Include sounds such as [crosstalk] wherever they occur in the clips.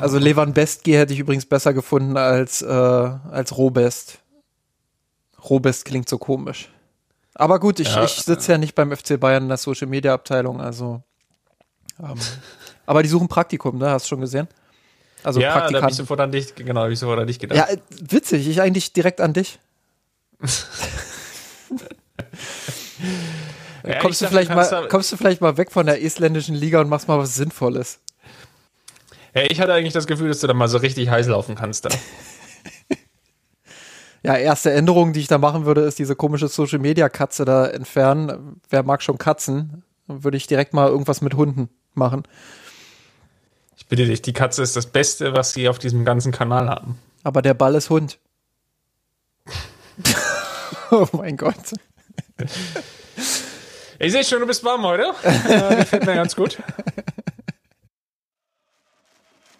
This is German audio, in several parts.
Also Levan Bestgi hätte ich übrigens besser gefunden als, äh, als Robest. Robest klingt so komisch. Aber gut, ich, ja. ich sitze ja nicht beim FC Bayern in der Social Media Abteilung, also. Ähm, aber die suchen Praktikum, ne? Hast du schon gesehen? Also ja, Praktikant. da habe ich sofort an dich, genau, habe ich sofort an dich gedacht. Ja, witzig, ich eigentlich direkt an dich. [laughs] ja, kommst, du dachte, vielleicht mal, kommst du vielleicht mal weg von der isländischen Liga und machst mal was Sinnvolles? Ja, ich hatte eigentlich das Gefühl, dass du da mal so richtig heiß laufen kannst da. [laughs] ja, erste Änderung, die ich da machen würde, ist diese komische Social Media Katze da entfernen. Wer mag schon Katzen? Dann würde ich direkt mal irgendwas mit Hunden machen. Ich bitte dich, die Katze ist das Beste, was sie auf diesem ganzen Kanal haben. Aber der Ball ist Hund. [laughs] oh mein Gott. Ich sehe schon, du bist warm heute. Äh, gefällt mir ganz gut. [laughs]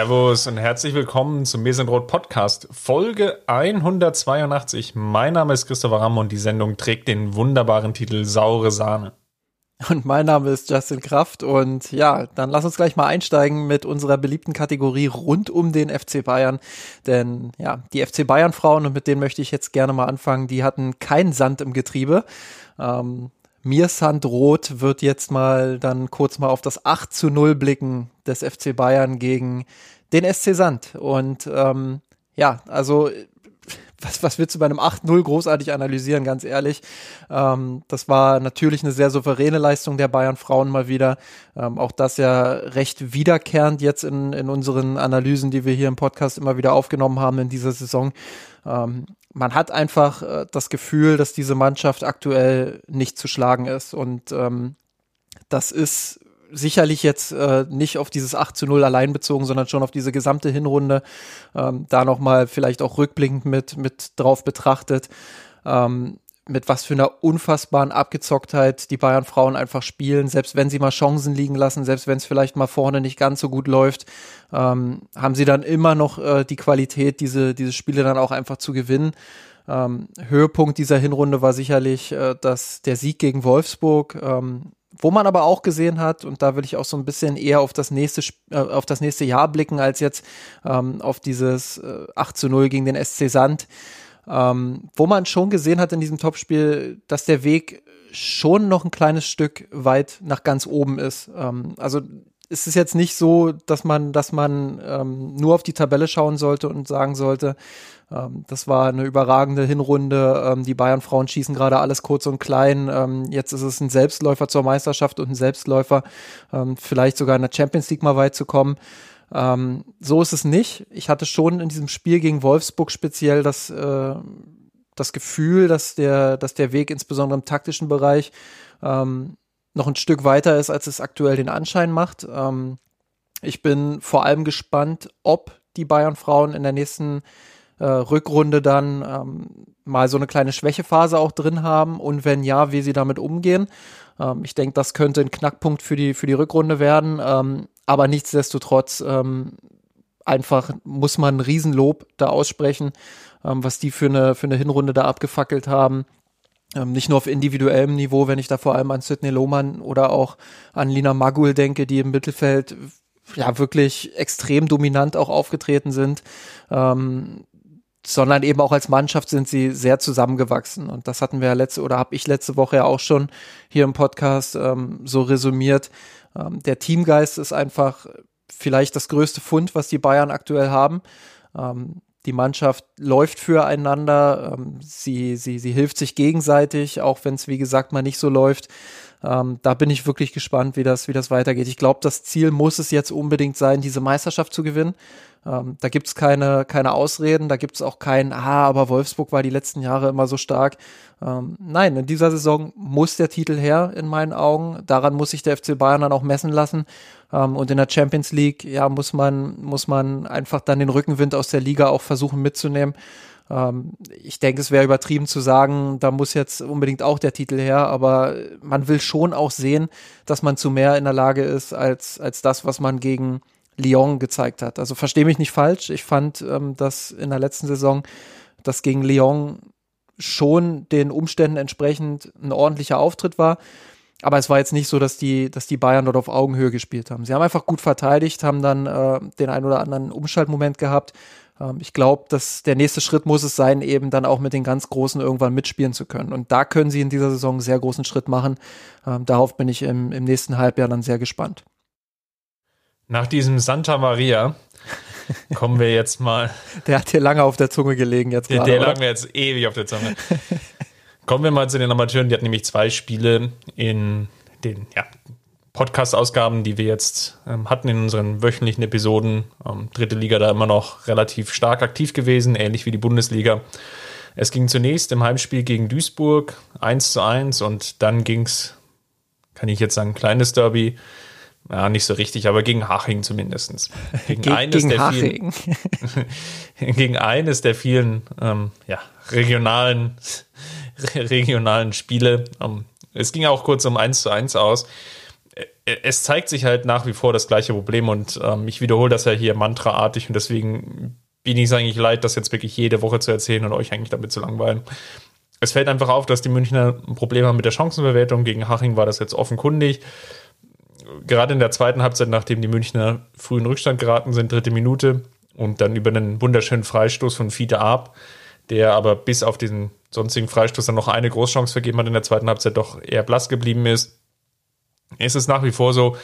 Servus und herzlich willkommen zum Mesenrot Podcast, Folge 182. Mein Name ist Christopher Ramm und die Sendung trägt den wunderbaren Titel Saure Sahne. Und mein Name ist Justin Kraft und ja, dann lass uns gleich mal einsteigen mit unserer beliebten Kategorie rund um den FC Bayern. Denn ja, die FC Bayern Frauen und mit denen möchte ich jetzt gerne mal anfangen, die hatten keinen Sand im Getriebe. Ähm, Mirsand Roth wird jetzt mal dann kurz mal auf das 8 zu 0 blicken des FC Bayern gegen den SC Sand. Und ähm, ja, also was, was willst du bei einem 8-0 großartig analysieren, ganz ehrlich. Ähm, das war natürlich eine sehr souveräne Leistung der Bayern Frauen mal wieder. Ähm, auch das ja recht wiederkehrend jetzt in, in unseren Analysen, die wir hier im Podcast immer wieder aufgenommen haben in dieser Saison. Ähm, man hat einfach äh, das Gefühl, dass diese Mannschaft aktuell nicht zu schlagen ist. Und ähm, das ist sicherlich jetzt äh, nicht auf dieses 8 zu 0 allein bezogen, sondern schon auf diese gesamte Hinrunde. Ähm, da nochmal vielleicht auch rückblickend mit, mit drauf betrachtet. Ähm, mit was für einer unfassbaren Abgezocktheit die Bayern Frauen einfach spielen, selbst wenn sie mal Chancen liegen lassen, selbst wenn es vielleicht mal vorne nicht ganz so gut läuft, ähm, haben sie dann immer noch äh, die Qualität, diese, diese Spiele dann auch einfach zu gewinnen. Ähm, Höhepunkt dieser Hinrunde war sicherlich äh, dass der Sieg gegen Wolfsburg, ähm, wo man aber auch gesehen hat, und da will ich auch so ein bisschen eher auf das nächste, äh, auf das nächste Jahr blicken, als jetzt ähm, auf dieses äh, 8 zu 0 gegen den SC Sand ähm, wo man schon gesehen hat in diesem Topspiel, dass der Weg schon noch ein kleines Stück weit nach ganz oben ist. Ähm, also es ist jetzt nicht so, dass man, dass man ähm, nur auf die Tabelle schauen sollte und sagen sollte, ähm, das war eine überragende Hinrunde. Ähm, die Bayern-Frauen schießen gerade alles kurz und klein. Ähm, jetzt ist es ein Selbstläufer zur Meisterschaft und ein Selbstläufer, ähm, vielleicht sogar in der Champions League mal weit zu kommen. Ähm, so ist es nicht. Ich hatte schon in diesem Spiel gegen Wolfsburg speziell das, äh, das Gefühl, dass der, dass der Weg insbesondere im taktischen Bereich ähm, noch ein Stück weiter ist, als es aktuell den Anschein macht. Ähm, ich bin vor allem gespannt, ob die Bayern-Frauen in der nächsten äh, Rückrunde dann ähm, mal so eine kleine Schwächephase auch drin haben und wenn ja, wie sie damit umgehen. Ähm, ich denke, das könnte ein Knackpunkt für die, für die Rückrunde werden. Ähm, aber nichtsdestotrotz ähm, einfach muss man ein Riesenlob da aussprechen, ähm, was die für eine, für eine Hinrunde da abgefackelt haben. Ähm, nicht nur auf individuellem Niveau, wenn ich da vor allem an Sidney Lohmann oder auch an Lina Magul denke, die im Mittelfeld ja wirklich extrem dominant auch aufgetreten sind. Ähm, sondern eben auch als Mannschaft sind sie sehr zusammengewachsen. Und das hatten wir ja letzte oder habe ich letzte Woche ja auch schon hier im Podcast ähm, so resümiert. Ähm, der Teamgeist ist einfach vielleicht das größte Fund, was die Bayern aktuell haben. Ähm, die Mannschaft läuft füreinander, ähm, sie, sie, sie hilft sich gegenseitig, auch wenn es, wie gesagt, mal nicht so läuft. Ähm, da bin ich wirklich gespannt, wie das, wie das weitergeht. Ich glaube, das Ziel muss es jetzt unbedingt sein, diese Meisterschaft zu gewinnen. Ähm, da gibt's keine, keine Ausreden, da gibt's auch kein, ah, aber Wolfsburg war die letzten Jahre immer so stark. Ähm, nein, in dieser Saison muss der Titel her, in meinen Augen. Daran muss sich der FC Bayern dann auch messen lassen. Ähm, und in der Champions League, ja, muss man, muss man einfach dann den Rückenwind aus der Liga auch versuchen mitzunehmen. Ähm, ich denke, es wäre übertrieben zu sagen, da muss jetzt unbedingt auch der Titel her, aber man will schon auch sehen, dass man zu mehr in der Lage ist als, als das, was man gegen Lyon gezeigt hat. Also verstehe mich nicht falsch. Ich fand, ähm, dass in der letzten Saison das gegen Lyon schon den Umständen entsprechend ein ordentlicher Auftritt war. Aber es war jetzt nicht so, dass die, dass die Bayern dort auf Augenhöhe gespielt haben. Sie haben einfach gut verteidigt, haben dann äh, den ein oder anderen Umschaltmoment gehabt, ich glaube, dass der nächste Schritt muss es sein, eben dann auch mit den ganz Großen irgendwann mitspielen zu können. Und da können sie in dieser Saison einen sehr großen Schritt machen. Ähm, darauf bin ich im, im nächsten Halbjahr dann sehr gespannt. Nach diesem Santa Maria kommen wir jetzt mal. [laughs] Der hat hier lange auf der Zunge gelegen jetzt gerade. Der, der lag mir jetzt ewig auf der Zunge. kommen wir mal zu den Amateuren. Die hatten nämlich zwei Spiele in den ja, Podcast-Ausgaben, die wir jetzt ähm, hatten in unseren wöchentlichen Episoden. Ähm, dritte Liga da immer noch relativ stark aktiv gewesen, ähnlich wie die Bundesliga. Es ging zunächst im Heimspiel gegen Duisburg 1 zu 1 und dann ging es, kann ich jetzt sagen, kleines Derby. Ja, nicht so richtig, aber gegen Haching zumindest. [laughs] Gegen, Ge eines, gegen der vielen, [laughs] gegen eines der vielen ähm, ja, regionalen, [laughs] regionalen Spiele. Ähm, es ging auch kurz um 1 zu 1 aus es zeigt sich halt nach wie vor das gleiche Problem und ähm, ich wiederhole das ja hier mantraartig und deswegen bin ich es eigentlich leid, das jetzt wirklich jede Woche zu erzählen und euch eigentlich damit zu langweilen. Es fällt einfach auf, dass die Münchner ein Problem haben mit der Chancenbewertung. Gegen Haching war das jetzt offenkundig. Gerade in der zweiten Halbzeit, nachdem die Münchner früh in Rückstand geraten sind, dritte Minute und dann über einen wunderschönen Freistoß von Fiete Ab, der aber bis auf diesen sonstigen Freistoß dann noch eine Großchance vergeben hat in der zweiten Halbzeit, doch eher blass geblieben ist ist es nach wie vor so,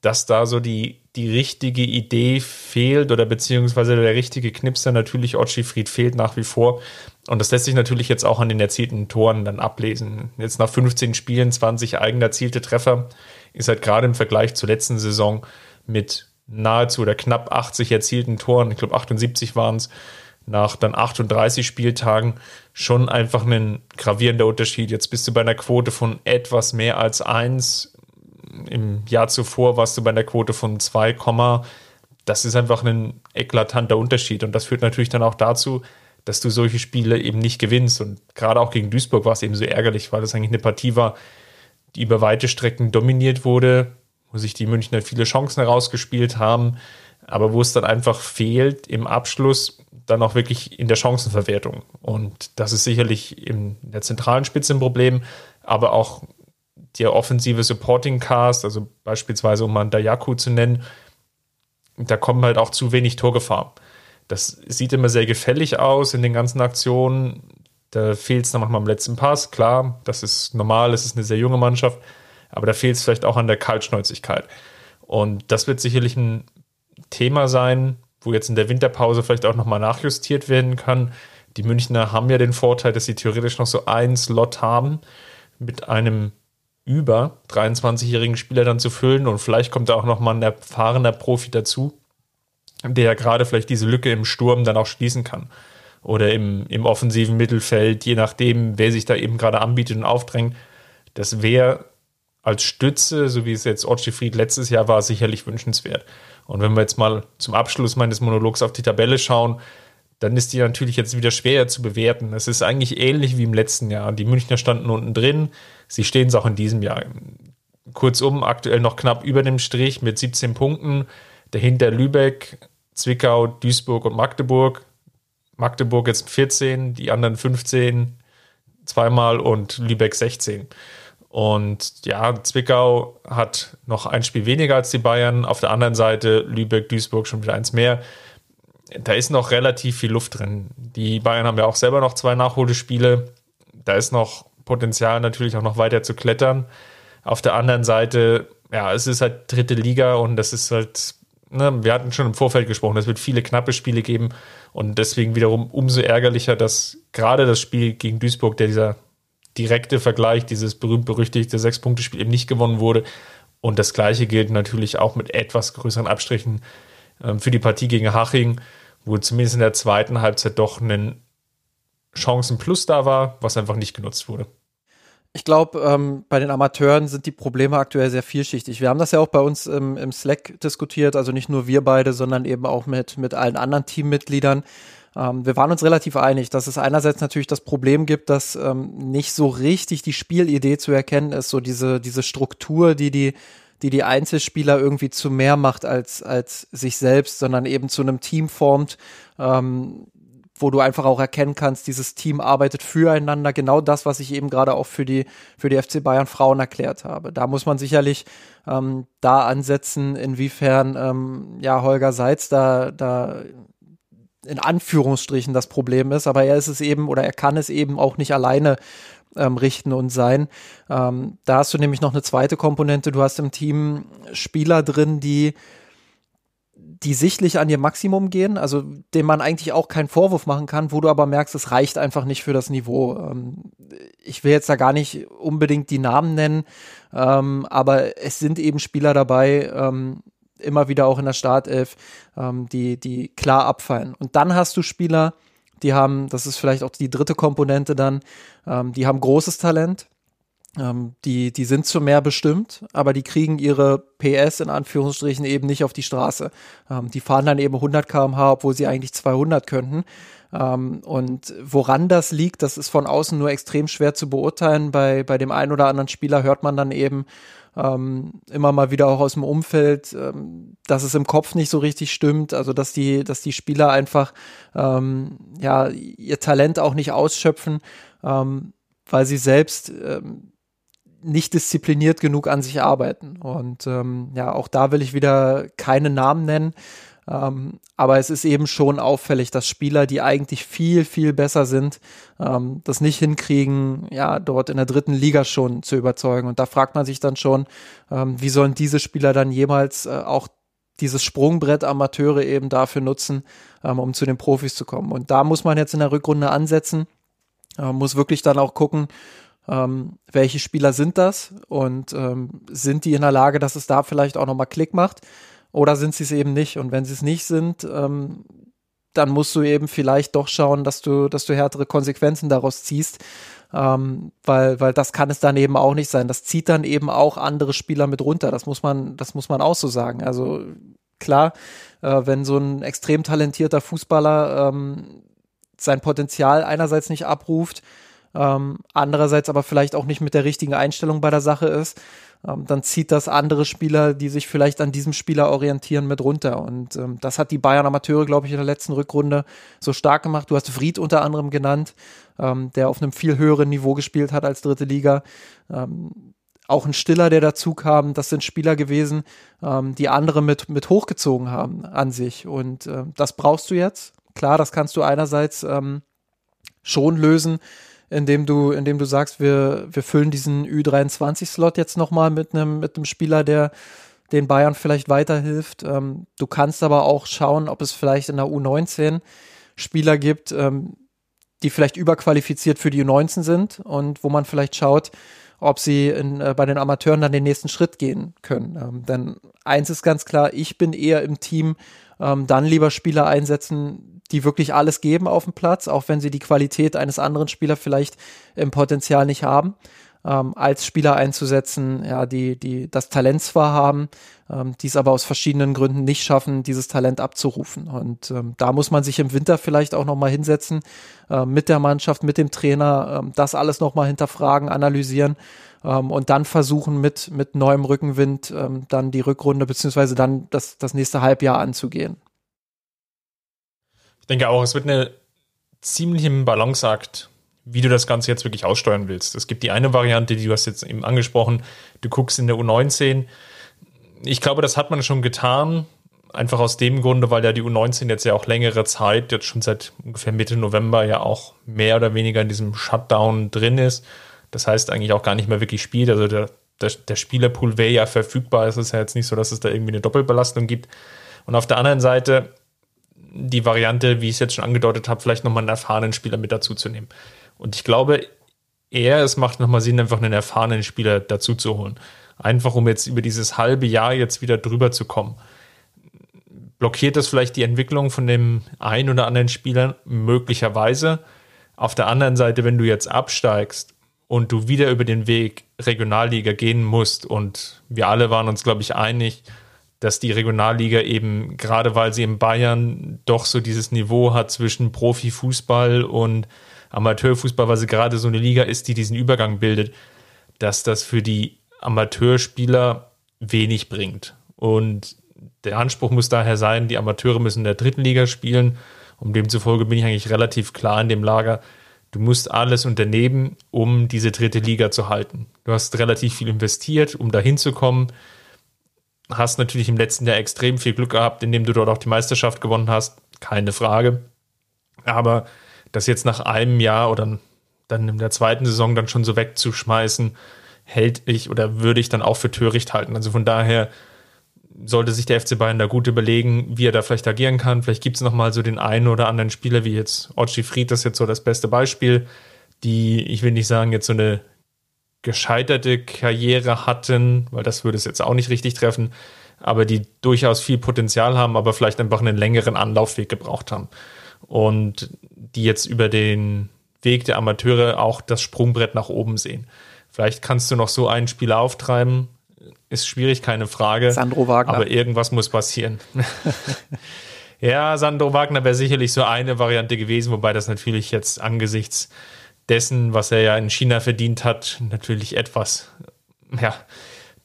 dass da so die, die richtige Idee fehlt oder beziehungsweise der richtige Knipser natürlich Otschi Fried fehlt nach wie vor. Und das lässt sich natürlich jetzt auch an den erzielten Toren dann ablesen. Jetzt nach 15 Spielen 20 eigen erzielte Treffer ist halt gerade im Vergleich zur letzten Saison mit nahezu oder knapp 80 erzielten Toren, ich glaube 78 waren es, nach dann 38 Spieltagen schon einfach ein gravierender Unterschied. Jetzt bist du bei einer Quote von etwas mehr als 1 im Jahr zuvor warst du bei einer Quote von 2, das ist einfach ein eklatanter Unterschied. Und das führt natürlich dann auch dazu, dass du solche Spiele eben nicht gewinnst. Und gerade auch gegen Duisburg war es eben so ärgerlich, weil das eigentlich eine Partie war, die über weite Strecken dominiert wurde, wo sich die Münchner viele Chancen herausgespielt haben, aber wo es dann einfach fehlt im Abschluss, dann auch wirklich in der Chancenverwertung. Und das ist sicherlich in der zentralen Spitze ein Problem, aber auch der offensive Supporting Cast, also beispielsweise um mal Dayaku zu nennen, da kommen halt auch zu wenig Torgefahr. Das sieht immer sehr gefällig aus in den ganzen Aktionen. Da fehlt es dann manchmal am letzten Pass. Klar, das ist normal, es ist eine sehr junge Mannschaft, aber da fehlt es vielleicht auch an der Kaltschnäuzigkeit. Und das wird sicherlich ein Thema sein, wo jetzt in der Winterpause vielleicht auch nochmal nachjustiert werden kann. Die Münchner haben ja den Vorteil, dass sie theoretisch noch so einen Slot haben mit einem über 23-jährigen Spieler dann zu füllen und vielleicht kommt da auch noch mal ein erfahrener Profi dazu, der gerade vielleicht diese Lücke im Sturm dann auch schließen kann. Oder im, im offensiven Mittelfeld, je nachdem, wer sich da eben gerade anbietet und aufdrängt. Das wäre als Stütze, so wie es jetzt Ortschi Fried letztes Jahr war, sicherlich wünschenswert. Und wenn wir jetzt mal zum Abschluss meines Monologs auf die Tabelle schauen, dann ist die natürlich jetzt wieder schwer zu bewerten. Es ist eigentlich ähnlich wie im letzten Jahr. Die Münchner standen unten drin. Sie stehen es auch in diesem Jahr. Kurzum, aktuell noch knapp über dem Strich mit 17 Punkten. Dahinter Lübeck, Zwickau, Duisburg und Magdeburg. Magdeburg jetzt 14, die anderen 15 zweimal und Lübeck 16. Und ja, Zwickau hat noch ein Spiel weniger als die Bayern. Auf der anderen Seite Lübeck, Duisburg schon wieder eins mehr da ist noch relativ viel Luft drin. Die Bayern haben ja auch selber noch zwei Nachholspiele. Da ist noch Potenzial natürlich auch noch weiter zu klettern. Auf der anderen Seite, ja, es ist halt dritte Liga und das ist halt, ne, wir hatten schon im Vorfeld gesprochen, es wird viele knappe Spiele geben und deswegen wiederum umso ärgerlicher, dass gerade das Spiel gegen Duisburg, der dieser direkte Vergleich, dieses berühmt-berüchtigte Sechs-Punkte-Spiel eben nicht gewonnen wurde. Und das gleiche gilt natürlich auch mit etwas größeren Abstrichen für die Partie gegen Haching, wo zumindest in der zweiten Halbzeit doch ein Chancenplus da war, was einfach nicht genutzt wurde. Ich glaube, ähm, bei den Amateuren sind die Probleme aktuell sehr vielschichtig. Wir haben das ja auch bei uns im, im Slack diskutiert, also nicht nur wir beide, sondern eben auch mit, mit allen anderen Teammitgliedern. Ähm, wir waren uns relativ einig, dass es einerseits natürlich das Problem gibt, dass ähm, nicht so richtig die Spielidee zu erkennen ist, so diese, diese Struktur, die die die die Einzelspieler irgendwie zu mehr macht als als sich selbst, sondern eben zu einem Team formt, ähm, wo du einfach auch erkennen kannst, dieses Team arbeitet füreinander. Genau das, was ich eben gerade auch für die, für die FC Bayern Frauen erklärt habe. Da muss man sicherlich ähm, da ansetzen, inwiefern ähm, ja Holger Seitz da, da in Anführungsstrichen das Problem ist, aber er ist es eben oder er kann es eben auch nicht alleine ähm, richten und sein. Ähm, da hast du nämlich noch eine zweite Komponente. Du hast im Team Spieler drin, die die sichtlich an ihr Maximum gehen, also dem man eigentlich auch keinen Vorwurf machen kann, wo du aber merkst, es reicht einfach nicht für das Niveau. Ähm, ich will jetzt da gar nicht unbedingt die Namen nennen, ähm, aber es sind eben Spieler dabei, ähm, immer wieder auch in der Startelf, die, die klar abfallen. Und dann hast du Spieler, die haben, das ist vielleicht auch die dritte Komponente dann, die haben großes Talent, ähm, die, die sind zu mehr bestimmt, aber die kriegen ihre PS in Anführungsstrichen eben nicht auf die Straße. Ähm, die fahren dann eben 100 km/h, obwohl sie eigentlich 200 könnten. Ähm, und woran das liegt, das ist von außen nur extrem schwer zu beurteilen. Bei, bei dem einen oder anderen Spieler hört man dann eben ähm, immer mal wieder auch aus dem Umfeld, ähm, dass es im Kopf nicht so richtig stimmt. Also dass die, dass die Spieler einfach ähm, ja ihr Talent auch nicht ausschöpfen, ähm, weil sie selbst ähm, nicht diszipliniert genug an sich arbeiten. Und ähm, ja, auch da will ich wieder keine Namen nennen. Ähm, aber es ist eben schon auffällig, dass Spieler, die eigentlich viel, viel besser sind, ähm, das nicht hinkriegen, ja, dort in der dritten Liga schon zu überzeugen. Und da fragt man sich dann schon, ähm, wie sollen diese Spieler dann jemals äh, auch dieses Sprungbrett Amateure eben dafür nutzen, ähm, um zu den Profis zu kommen. Und da muss man jetzt in der Rückrunde ansetzen, äh, muss wirklich dann auch gucken, ähm, welche Spieler sind das und ähm, sind die in der Lage, dass es da vielleicht auch nochmal Klick macht oder sind sie es eben nicht und wenn sie es nicht sind, ähm, dann musst du eben vielleicht doch schauen, dass du, dass du härtere Konsequenzen daraus ziehst, ähm, weil, weil das kann es dann eben auch nicht sein. Das zieht dann eben auch andere Spieler mit runter. Das muss man, das muss man auch so sagen. Also klar, äh, wenn so ein extrem talentierter Fußballer ähm, sein Potenzial einerseits nicht abruft, ähm, andererseits aber vielleicht auch nicht mit der richtigen Einstellung bei der Sache ist, ähm, dann zieht das andere Spieler, die sich vielleicht an diesem Spieler orientieren, mit runter. Und ähm, das hat die Bayern Amateure, glaube ich, in der letzten Rückrunde so stark gemacht. Du hast Fried unter anderem genannt, ähm, der auf einem viel höheren Niveau gespielt hat als dritte Liga. Ähm, auch ein Stiller, der dazu kam, das sind Spieler gewesen, ähm, die andere mit, mit hochgezogen haben an sich. Und ähm, das brauchst du jetzt. Klar, das kannst du einerseits ähm, schon lösen, indem du, indem du sagst, wir, wir füllen diesen Ü23-Slot jetzt nochmal mit einem, mit einem Spieler, der den Bayern vielleicht weiterhilft. Ähm, du kannst aber auch schauen, ob es vielleicht in der U19 Spieler gibt, ähm, die vielleicht überqualifiziert für die U19 sind und wo man vielleicht schaut, ob sie in, äh, bei den Amateuren dann den nächsten Schritt gehen können. Ähm, denn eins ist ganz klar, ich bin eher im Team, ähm, dann lieber Spieler einsetzen, die wirklich alles geben auf dem Platz, auch wenn sie die Qualität eines anderen Spielers vielleicht im Potenzial nicht haben, ähm, als Spieler einzusetzen, ja, die, die das Talent zwar haben, ähm, die es aber aus verschiedenen Gründen nicht schaffen, dieses Talent abzurufen. Und ähm, da muss man sich im Winter vielleicht auch nochmal hinsetzen, äh, mit der Mannschaft, mit dem Trainer, ähm, das alles nochmal hinterfragen, analysieren ähm, und dann versuchen mit, mit neuem Rückenwind ähm, dann die Rückrunde beziehungsweise dann das, das nächste Halbjahr anzugehen. Ich denke auch, es wird eine ziemliche Balanceakt, wie du das Ganze jetzt wirklich aussteuern willst. Es gibt die eine Variante, die du hast jetzt eben angesprochen, du guckst in der U19. Ich glaube, das hat man schon getan, einfach aus dem Grunde, weil ja die U19 jetzt ja auch längere Zeit, jetzt schon seit ungefähr Mitte November ja auch mehr oder weniger in diesem Shutdown drin ist. Das heißt eigentlich auch gar nicht mehr wirklich spielt. Also der, der, der Spielerpool wäre ja verfügbar. Es ist ja jetzt nicht so, dass es da irgendwie eine Doppelbelastung gibt. Und auf der anderen Seite die Variante, wie ich es jetzt schon angedeutet habe, vielleicht nochmal einen erfahrenen Spieler mit dazu zu nehmen. Und ich glaube eher, es macht nochmal Sinn, einfach einen erfahrenen Spieler dazu zu holen. Einfach um jetzt über dieses halbe Jahr jetzt wieder drüber zu kommen. blockiert das vielleicht die Entwicklung von dem einen oder anderen Spieler möglicherweise. Auf der anderen Seite, wenn du jetzt absteigst und du wieder über den Weg Regionalliga gehen musst und wir alle waren uns, glaube ich, einig, dass die Regionalliga eben, gerade weil sie in Bayern doch so dieses Niveau hat zwischen Profifußball und Amateurfußball, weil sie gerade so eine Liga ist, die diesen Übergang bildet, dass das für die Amateurspieler wenig bringt. Und der Anspruch muss daher sein, die Amateure müssen in der dritten Liga spielen. Um demzufolge bin ich eigentlich relativ klar in dem Lager. Du musst alles unternehmen, um diese dritte Liga zu halten. Du hast relativ viel investiert, um dahin zu kommen. Hast natürlich im letzten Jahr extrem viel Glück gehabt, indem du dort auch die Meisterschaft gewonnen hast. Keine Frage. Aber das jetzt nach einem Jahr oder dann in der zweiten Saison dann schon so wegzuschmeißen, hält ich oder würde ich dann auch für töricht halten. Also von daher sollte sich der FC Bayern da gut überlegen, wie er da vielleicht agieren kann. Vielleicht gibt es nochmal so den einen oder anderen Spieler, wie jetzt Ochi Fried, das ist jetzt so das beste Beispiel, die, ich will nicht sagen, jetzt so eine gescheiterte Karriere hatten, weil das würde es jetzt auch nicht richtig treffen, aber die durchaus viel Potenzial haben, aber vielleicht einfach einen längeren Anlaufweg gebraucht haben. Und die jetzt über den Weg der Amateure auch das Sprungbrett nach oben sehen. Vielleicht kannst du noch so einen Spieler auftreiben, ist schwierig, keine Frage. Sandro Wagner. Aber irgendwas muss passieren. [laughs] ja, Sandro Wagner wäre sicherlich so eine Variante gewesen, wobei das natürlich jetzt angesichts dessen, was er ja in China verdient hat, natürlich etwas, ja,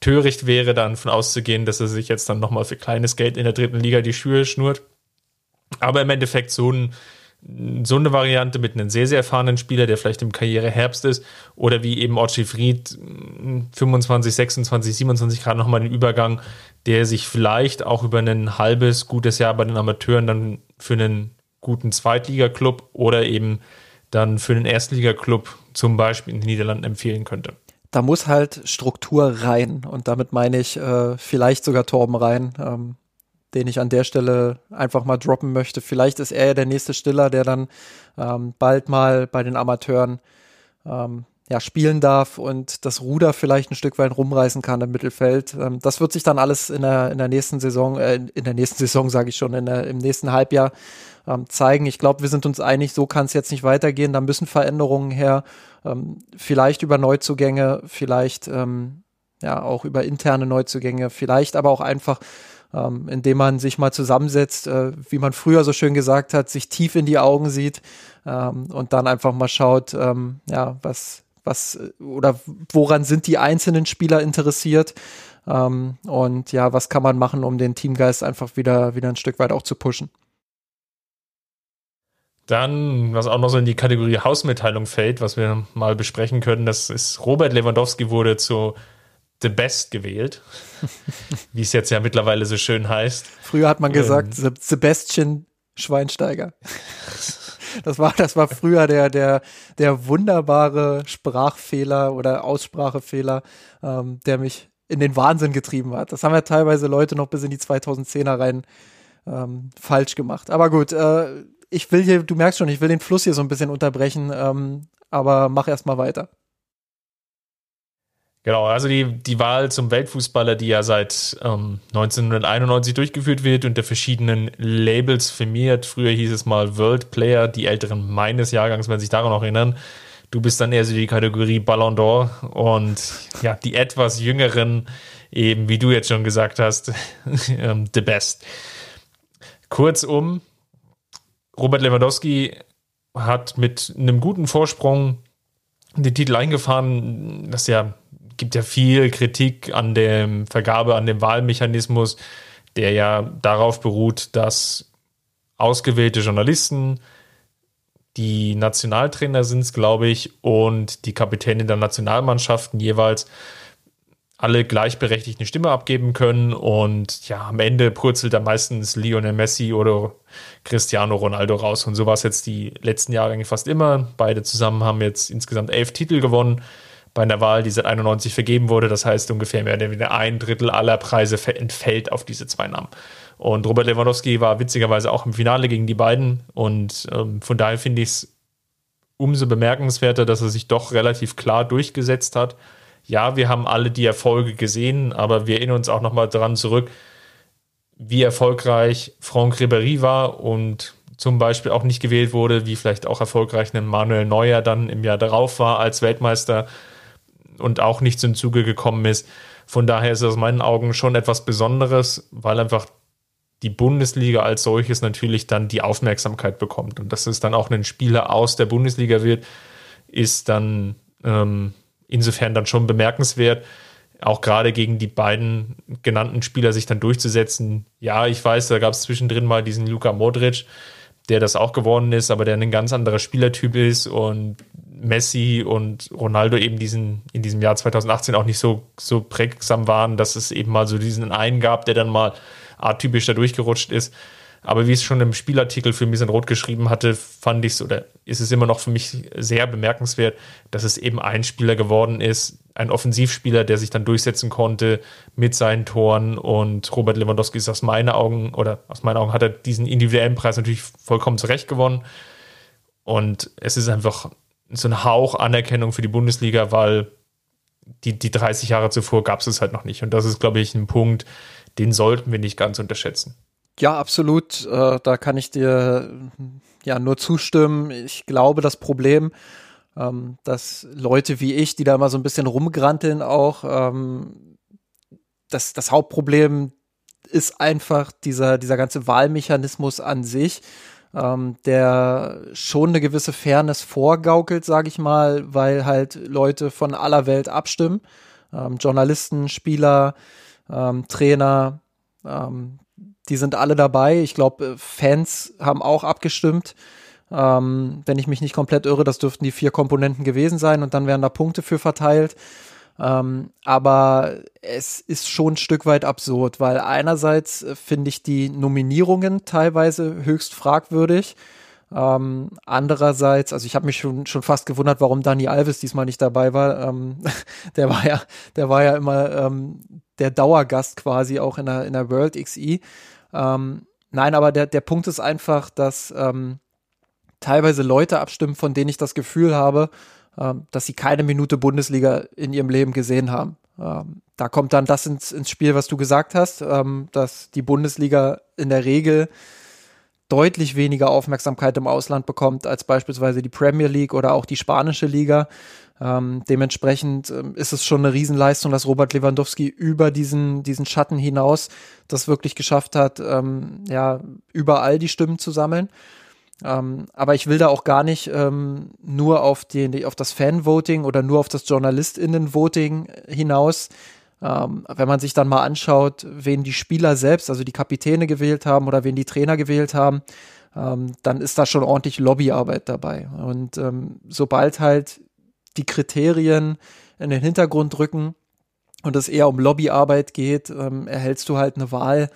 töricht wäre, dann von auszugehen, dass er sich jetzt dann nochmal für kleines Geld in der dritten Liga die Schuhe schnurrt. Aber im Endeffekt so ein so eine Variante mit einem sehr, sehr erfahrenen Spieler, der vielleicht im Karriereherbst ist, oder wie eben Ochi Fried 25, 26, 27 Grad nochmal den Übergang, der sich vielleicht auch über ein halbes, gutes Jahr bei den Amateuren dann für einen guten Zweitligaklub oder eben dann für einen Erstligaklub zum Beispiel in den Niederlanden empfehlen könnte. Da muss halt Struktur rein und damit meine ich äh, vielleicht sogar Torben rein. Ähm, den ich an der Stelle einfach mal droppen möchte. Vielleicht ist er ja der nächste Stiller, der dann ähm, bald mal bei den Amateuren ähm, ja, spielen darf und das Ruder vielleicht ein Stück weit rumreißen kann im Mittelfeld. Ähm, das wird sich dann alles in der, in der nächsten Saison, äh, in der nächsten Saison sage ich schon, in der, im nächsten Halbjahr ähm, zeigen. Ich glaube, wir sind uns einig, so kann es jetzt nicht weitergehen. Da müssen Veränderungen her, ähm, vielleicht über Neuzugänge, vielleicht ähm, ja auch über interne Neuzugänge, vielleicht aber auch einfach ähm, indem man sich mal zusammensetzt, äh, wie man früher so schön gesagt hat, sich tief in die Augen sieht ähm, und dann einfach mal schaut, ähm, ja, was, was oder woran sind die einzelnen Spieler interessiert ähm, und ja, was kann man machen, um den Teamgeist einfach wieder, wieder ein Stück weit auch zu pushen. Dann, was auch noch so in die Kategorie Hausmitteilung fällt, was wir mal besprechen können, das ist Robert Lewandowski wurde zu The Best gewählt, [laughs] wie es jetzt ja mittlerweile so schön heißt. Früher hat man gesagt, ähm, Sebastian Schweinsteiger. [laughs] Das war, das war früher der, der, der wunderbare Sprachfehler oder Aussprachefehler, ähm, der mich in den Wahnsinn getrieben hat. Das haben ja teilweise Leute noch bis in die 2010er rein ähm, falsch gemacht. Aber gut, äh, ich will hier, du merkst schon, ich will den Fluss hier so ein bisschen unterbrechen, ähm, aber mach erst mal weiter. Genau, also die, die Wahl zum Weltfußballer, die ja seit ähm, 1991 durchgeführt wird unter verschiedenen Labels firmiert. Früher hieß es mal World Player, die Älteren meines Jahrgangs werden sich daran noch erinnern. Du bist dann eher so die Kategorie Ballon d'Or und ja, die etwas jüngeren, eben wie du jetzt schon gesagt hast, [laughs] ähm, the best. Kurzum, Robert Lewandowski hat mit einem guten Vorsprung den Titel eingefahren, das ja gibt ja viel Kritik an der Vergabe, an dem Wahlmechanismus, der ja darauf beruht, dass ausgewählte Journalisten, die Nationaltrainer sind es, glaube ich, und die Kapitäne der Nationalmannschaften jeweils alle gleichberechtigt eine Stimme abgeben können. Und ja, am Ende purzelt da meistens Lionel Messi oder Cristiano Ronaldo raus. Und so war es jetzt die letzten Jahre eigentlich fast immer. Beide zusammen haben jetzt insgesamt elf Titel gewonnen bei einer Wahl, die seit 91 vergeben wurde. Das heißt, ungefähr mehr oder weniger ein Drittel aller Preise entfällt auf diese zwei Namen. Und Robert Lewandowski war witzigerweise auch im Finale gegen die beiden. Und ähm, von daher finde ich es umso bemerkenswerter, dass er sich doch relativ klar durchgesetzt hat. Ja, wir haben alle die Erfolge gesehen, aber wir erinnern uns auch nochmal daran zurück, wie erfolgreich Franck Ribéry war und zum Beispiel auch nicht gewählt wurde, wie vielleicht auch erfolgreich ein Manuel Neuer dann im Jahr darauf war als Weltmeister und auch nicht zum Zuge gekommen ist. Von daher ist es aus meinen Augen schon etwas Besonderes, weil einfach die Bundesliga als solches natürlich dann die Aufmerksamkeit bekommt. Und dass es dann auch ein Spieler aus der Bundesliga wird, ist dann ähm, insofern dann schon bemerkenswert auch gerade gegen die beiden genannten Spieler sich dann durchzusetzen. Ja, ich weiß, da gab es zwischendrin mal diesen Luka Modric, der das auch geworden ist, aber der ein ganz anderer Spielertyp ist und Messi und Ronaldo eben diesen, in diesem Jahr 2018 auch nicht so, so prägsam waren, dass es eben mal so diesen einen gab, der dann mal atypisch da durchgerutscht ist. Aber wie es schon im Spielartikel für Mies Rot geschrieben hatte, fand ich es oder ist es immer noch für mich sehr bemerkenswert, dass es eben ein Spieler geworden ist, ein Offensivspieler, der sich dann durchsetzen konnte mit seinen Toren. Und Robert Lewandowski ist aus meinen Augen, oder aus meinen Augen hat er diesen individuellen Preis natürlich vollkommen zurecht gewonnen. Und es ist einfach so ein Hauch Anerkennung für die Bundesliga, weil die, die 30 Jahre zuvor gab es es halt noch nicht. Und das ist, glaube ich, ein Punkt, den sollten wir nicht ganz unterschätzen. Ja, absolut. Äh, da kann ich dir ja nur zustimmen. Ich glaube, das Problem, ähm, dass Leute wie ich, die da immer so ein bisschen rumgranteln, auch ähm, das, das Hauptproblem ist einfach dieser, dieser ganze Wahlmechanismus an sich, ähm, der schon eine gewisse Fairness vorgaukelt, sage ich mal, weil halt Leute von aller Welt abstimmen. Ähm, Journalisten, Spieler, ähm, Trainer, ähm, die sind alle dabei. Ich glaube, äh, Fans haben auch abgestimmt. Ähm, wenn ich mich nicht komplett irre, das dürften die vier Komponenten gewesen sein und dann werden da Punkte für verteilt. Ähm, aber es ist schon ein Stück weit absurd, weil einerseits äh, finde ich die Nominierungen teilweise höchst fragwürdig. Ähm, andererseits, also ich habe mich schon, schon fast gewundert, warum Dani Alves diesmal nicht dabei war. Ähm, [laughs] der war ja, der war ja immer ähm, der Dauergast quasi auch in der, in der World XI. Ähm, nein, aber der, der Punkt ist einfach, dass ähm, teilweise Leute abstimmen, von denen ich das Gefühl habe, dass sie keine Minute Bundesliga in ihrem Leben gesehen haben. Ähm, da kommt dann das ins, ins Spiel, was du gesagt hast, ähm, dass die Bundesliga in der Regel deutlich weniger Aufmerksamkeit im Ausland bekommt als beispielsweise die Premier League oder auch die spanische Liga. Ähm, dementsprechend ähm, ist es schon eine Riesenleistung, dass Robert Lewandowski über diesen, diesen Schatten hinaus das wirklich geschafft hat, ähm, ja, überall die Stimmen zu sammeln. Ähm, aber ich will da auch gar nicht ähm, nur auf, die, auf das Fan-Voting oder nur auf das JournalistInnen-Voting hinaus. Ähm, wenn man sich dann mal anschaut, wen die Spieler selbst, also die Kapitäne gewählt haben oder wen die Trainer gewählt haben, ähm, dann ist da schon ordentlich Lobbyarbeit dabei. Und ähm, sobald halt die Kriterien in den Hintergrund rücken und es eher um Lobbyarbeit geht, ähm, erhältst du halt eine Wahl,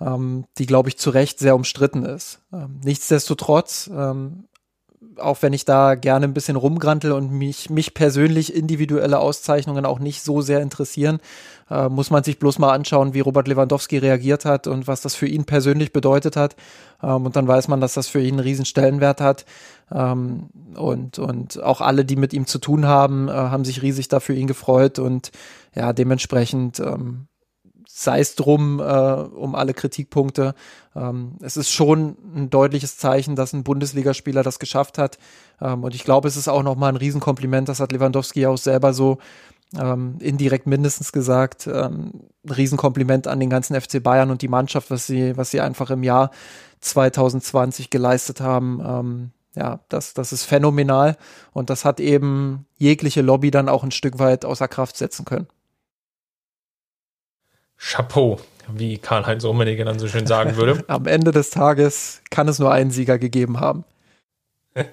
ähm, die, glaube ich, zu Recht sehr umstritten ist. Ähm, nichtsdestotrotz, ähm, auch wenn ich da gerne ein bisschen rumgrantel und mich, mich persönlich individuelle Auszeichnungen auch nicht so sehr interessieren, äh, muss man sich bloß mal anschauen, wie Robert Lewandowski reagiert hat und was das für ihn persönlich bedeutet hat. Ähm, und dann weiß man, dass das für ihn einen riesen Stellenwert hat. Ähm, und, und auch alle, die mit ihm zu tun haben, äh, haben sich riesig dafür ihn gefreut und ja, dementsprechend ähm, sei es drum, äh, um alle Kritikpunkte. Ähm, es ist schon ein deutliches Zeichen, dass ein Bundesligaspieler das geschafft hat. Ähm, und ich glaube, es ist auch nochmal ein Riesenkompliment, das hat Lewandowski auch selber so ähm, indirekt mindestens gesagt. Ähm, ein Riesenkompliment an den ganzen FC Bayern und die Mannschaft, was sie, was sie einfach im Jahr 2020 geleistet haben. Ähm, ja, das, das ist phänomenal und das hat eben jegliche Lobby dann auch ein Stück weit außer Kraft setzen können. Chapeau, wie Karl-Heinz Rummenigge dann so schön sagen würde. [laughs] Am Ende des Tages kann es nur einen Sieger gegeben haben. [laughs]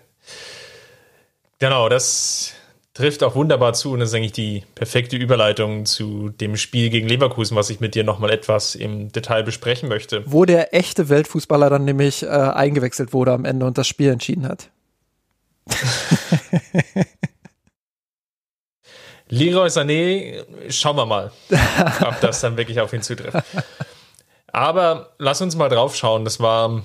genau, das trifft auch wunderbar zu und das ist eigentlich die perfekte Überleitung zu dem Spiel gegen Leverkusen, was ich mit dir nochmal etwas im Detail besprechen möchte. Wo der echte Weltfußballer dann nämlich äh, eingewechselt wurde am Ende und das Spiel entschieden hat. [laughs] Leroy Sané, schauen wir mal, [laughs] ob das dann wirklich auf ihn zutrifft. Aber lass uns mal drauf schauen. Das war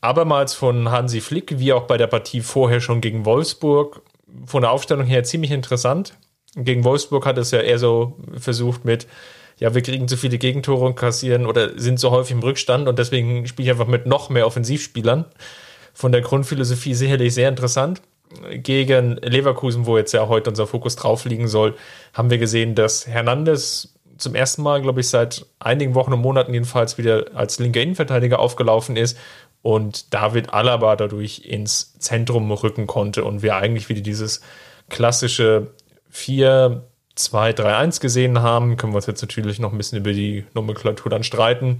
abermals von Hansi Flick, wie auch bei der Partie vorher schon gegen Wolfsburg, von der Aufstellung her ziemlich interessant. Gegen Wolfsburg hat es ja eher so versucht mit ja, wir kriegen zu viele Gegentore und kassieren oder sind so häufig im Rückstand und deswegen spiele ich einfach mit noch mehr Offensivspielern. Von der Grundphilosophie sicherlich sehr interessant. Gegen Leverkusen, wo jetzt ja heute unser Fokus drauf liegen soll, haben wir gesehen, dass Hernandez zum ersten Mal, glaube ich, seit einigen Wochen und Monaten jedenfalls wieder als linker Innenverteidiger aufgelaufen ist und David Alaba dadurch ins Zentrum rücken konnte und wir eigentlich wieder dieses klassische 4 2 3 1 gesehen haben. Können wir uns jetzt natürlich noch ein bisschen über die Nomenklatur dann streiten.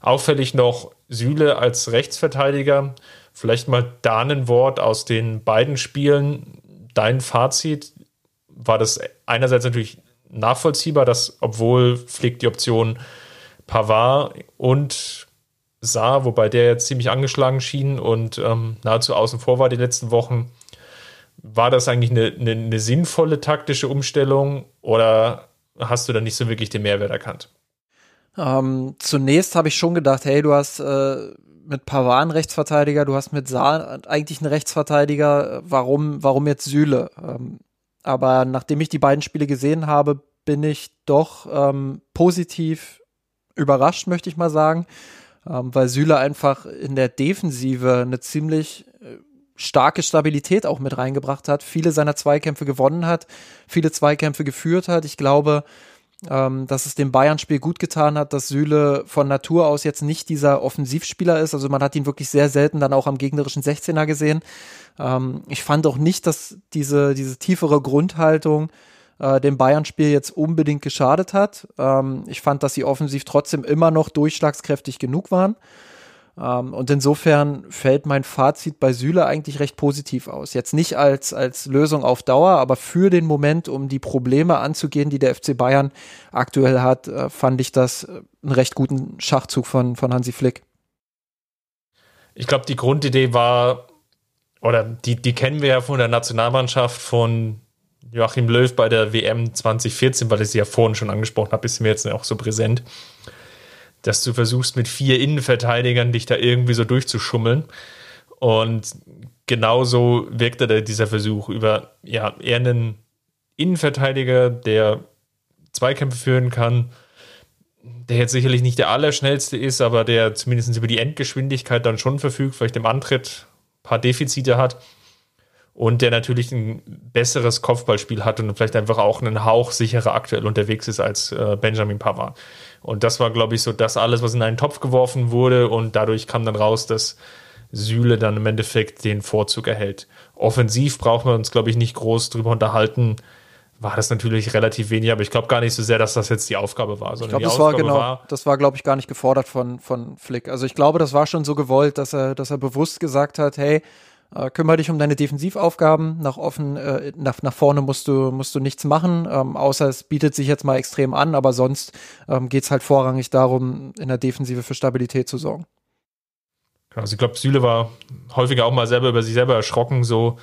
Auffällig noch Süle als Rechtsverteidiger. Vielleicht mal da ein Wort aus den beiden Spielen. Dein Fazit war das einerseits natürlich nachvollziehbar, dass obwohl Flick die Option Pavard und sah, wobei der jetzt ziemlich angeschlagen schien und ähm, nahezu außen vor war die letzten Wochen, war das eigentlich eine, eine, eine sinnvolle taktische Umstellung oder hast du da nicht so wirklich den Mehrwert erkannt? Ähm, zunächst habe ich schon gedacht, hey, du hast äh, mit einen Rechtsverteidiger, du hast mit Saar eigentlich einen Rechtsverteidiger, warum, warum jetzt Süle? Ähm, aber nachdem ich die beiden Spiele gesehen habe, bin ich doch ähm, positiv überrascht, möchte ich mal sagen, ähm, weil Süle einfach in der Defensive eine ziemlich äh, starke Stabilität auch mit reingebracht hat, viele seiner Zweikämpfe gewonnen hat, viele Zweikämpfe geführt hat. Ich glaube, ähm, dass es dem Bayern-Spiel gut getan hat, dass Süle von Natur aus jetzt nicht dieser Offensivspieler ist. Also man hat ihn wirklich sehr selten dann auch am gegnerischen 16er gesehen. Ähm, ich fand auch nicht, dass diese, diese tiefere Grundhaltung äh, dem Bayern-Spiel jetzt unbedingt geschadet hat. Ähm, ich fand, dass sie offensiv trotzdem immer noch durchschlagskräftig genug waren. Ähm, und insofern fällt mein Fazit bei Süle eigentlich recht positiv aus. Jetzt nicht als, als Lösung auf Dauer, aber für den Moment, um die Probleme anzugehen, die der FC Bayern aktuell hat, äh, fand ich das äh, einen recht guten Schachzug von, von Hansi Flick. Ich glaube, die Grundidee war, oder die, die kennen wir ja von der Nationalmannschaft von Joachim Löw bei der WM 2014, weil ich sie ja vorhin schon angesprochen habe, ist mir jetzt auch so präsent dass du versuchst, mit vier Innenverteidigern dich da irgendwie so durchzuschummeln. Und genauso wirkte da dieser Versuch über ja, eher einen Innenverteidiger, der Zweikämpfe führen kann, der jetzt sicherlich nicht der allerschnellste ist, aber der zumindest über die Endgeschwindigkeit dann schon verfügt, vielleicht im Antritt ein paar Defizite hat und der natürlich ein besseres Kopfballspiel hat und vielleicht einfach auch einen Hauch sicherer aktuell unterwegs ist als äh, Benjamin Pavard. Und das war, glaube ich, so das alles, was in einen Topf geworfen wurde und dadurch kam dann raus, dass Süle dann im Endeffekt den Vorzug erhält. Offensiv brauchen wir uns, glaube ich, nicht groß drüber unterhalten. War das natürlich relativ wenig, aber ich glaube gar nicht so sehr, dass das jetzt die Aufgabe war. Ich glaube, das war genau, war, das war, glaube ich, gar nicht gefordert von, von Flick. Also ich glaube, das war schon so gewollt, dass er, dass er bewusst gesagt hat, hey, äh, kümmere dich um deine Defensivaufgaben. Nach offen, äh, nach, nach vorne musst du, musst du nichts machen, ähm, außer es bietet sich jetzt mal extrem an, aber sonst ähm, geht es halt vorrangig darum, in der Defensive für Stabilität zu sorgen. Also ich glaube, Süle war häufiger auch mal selber über sich selber erschrocken, so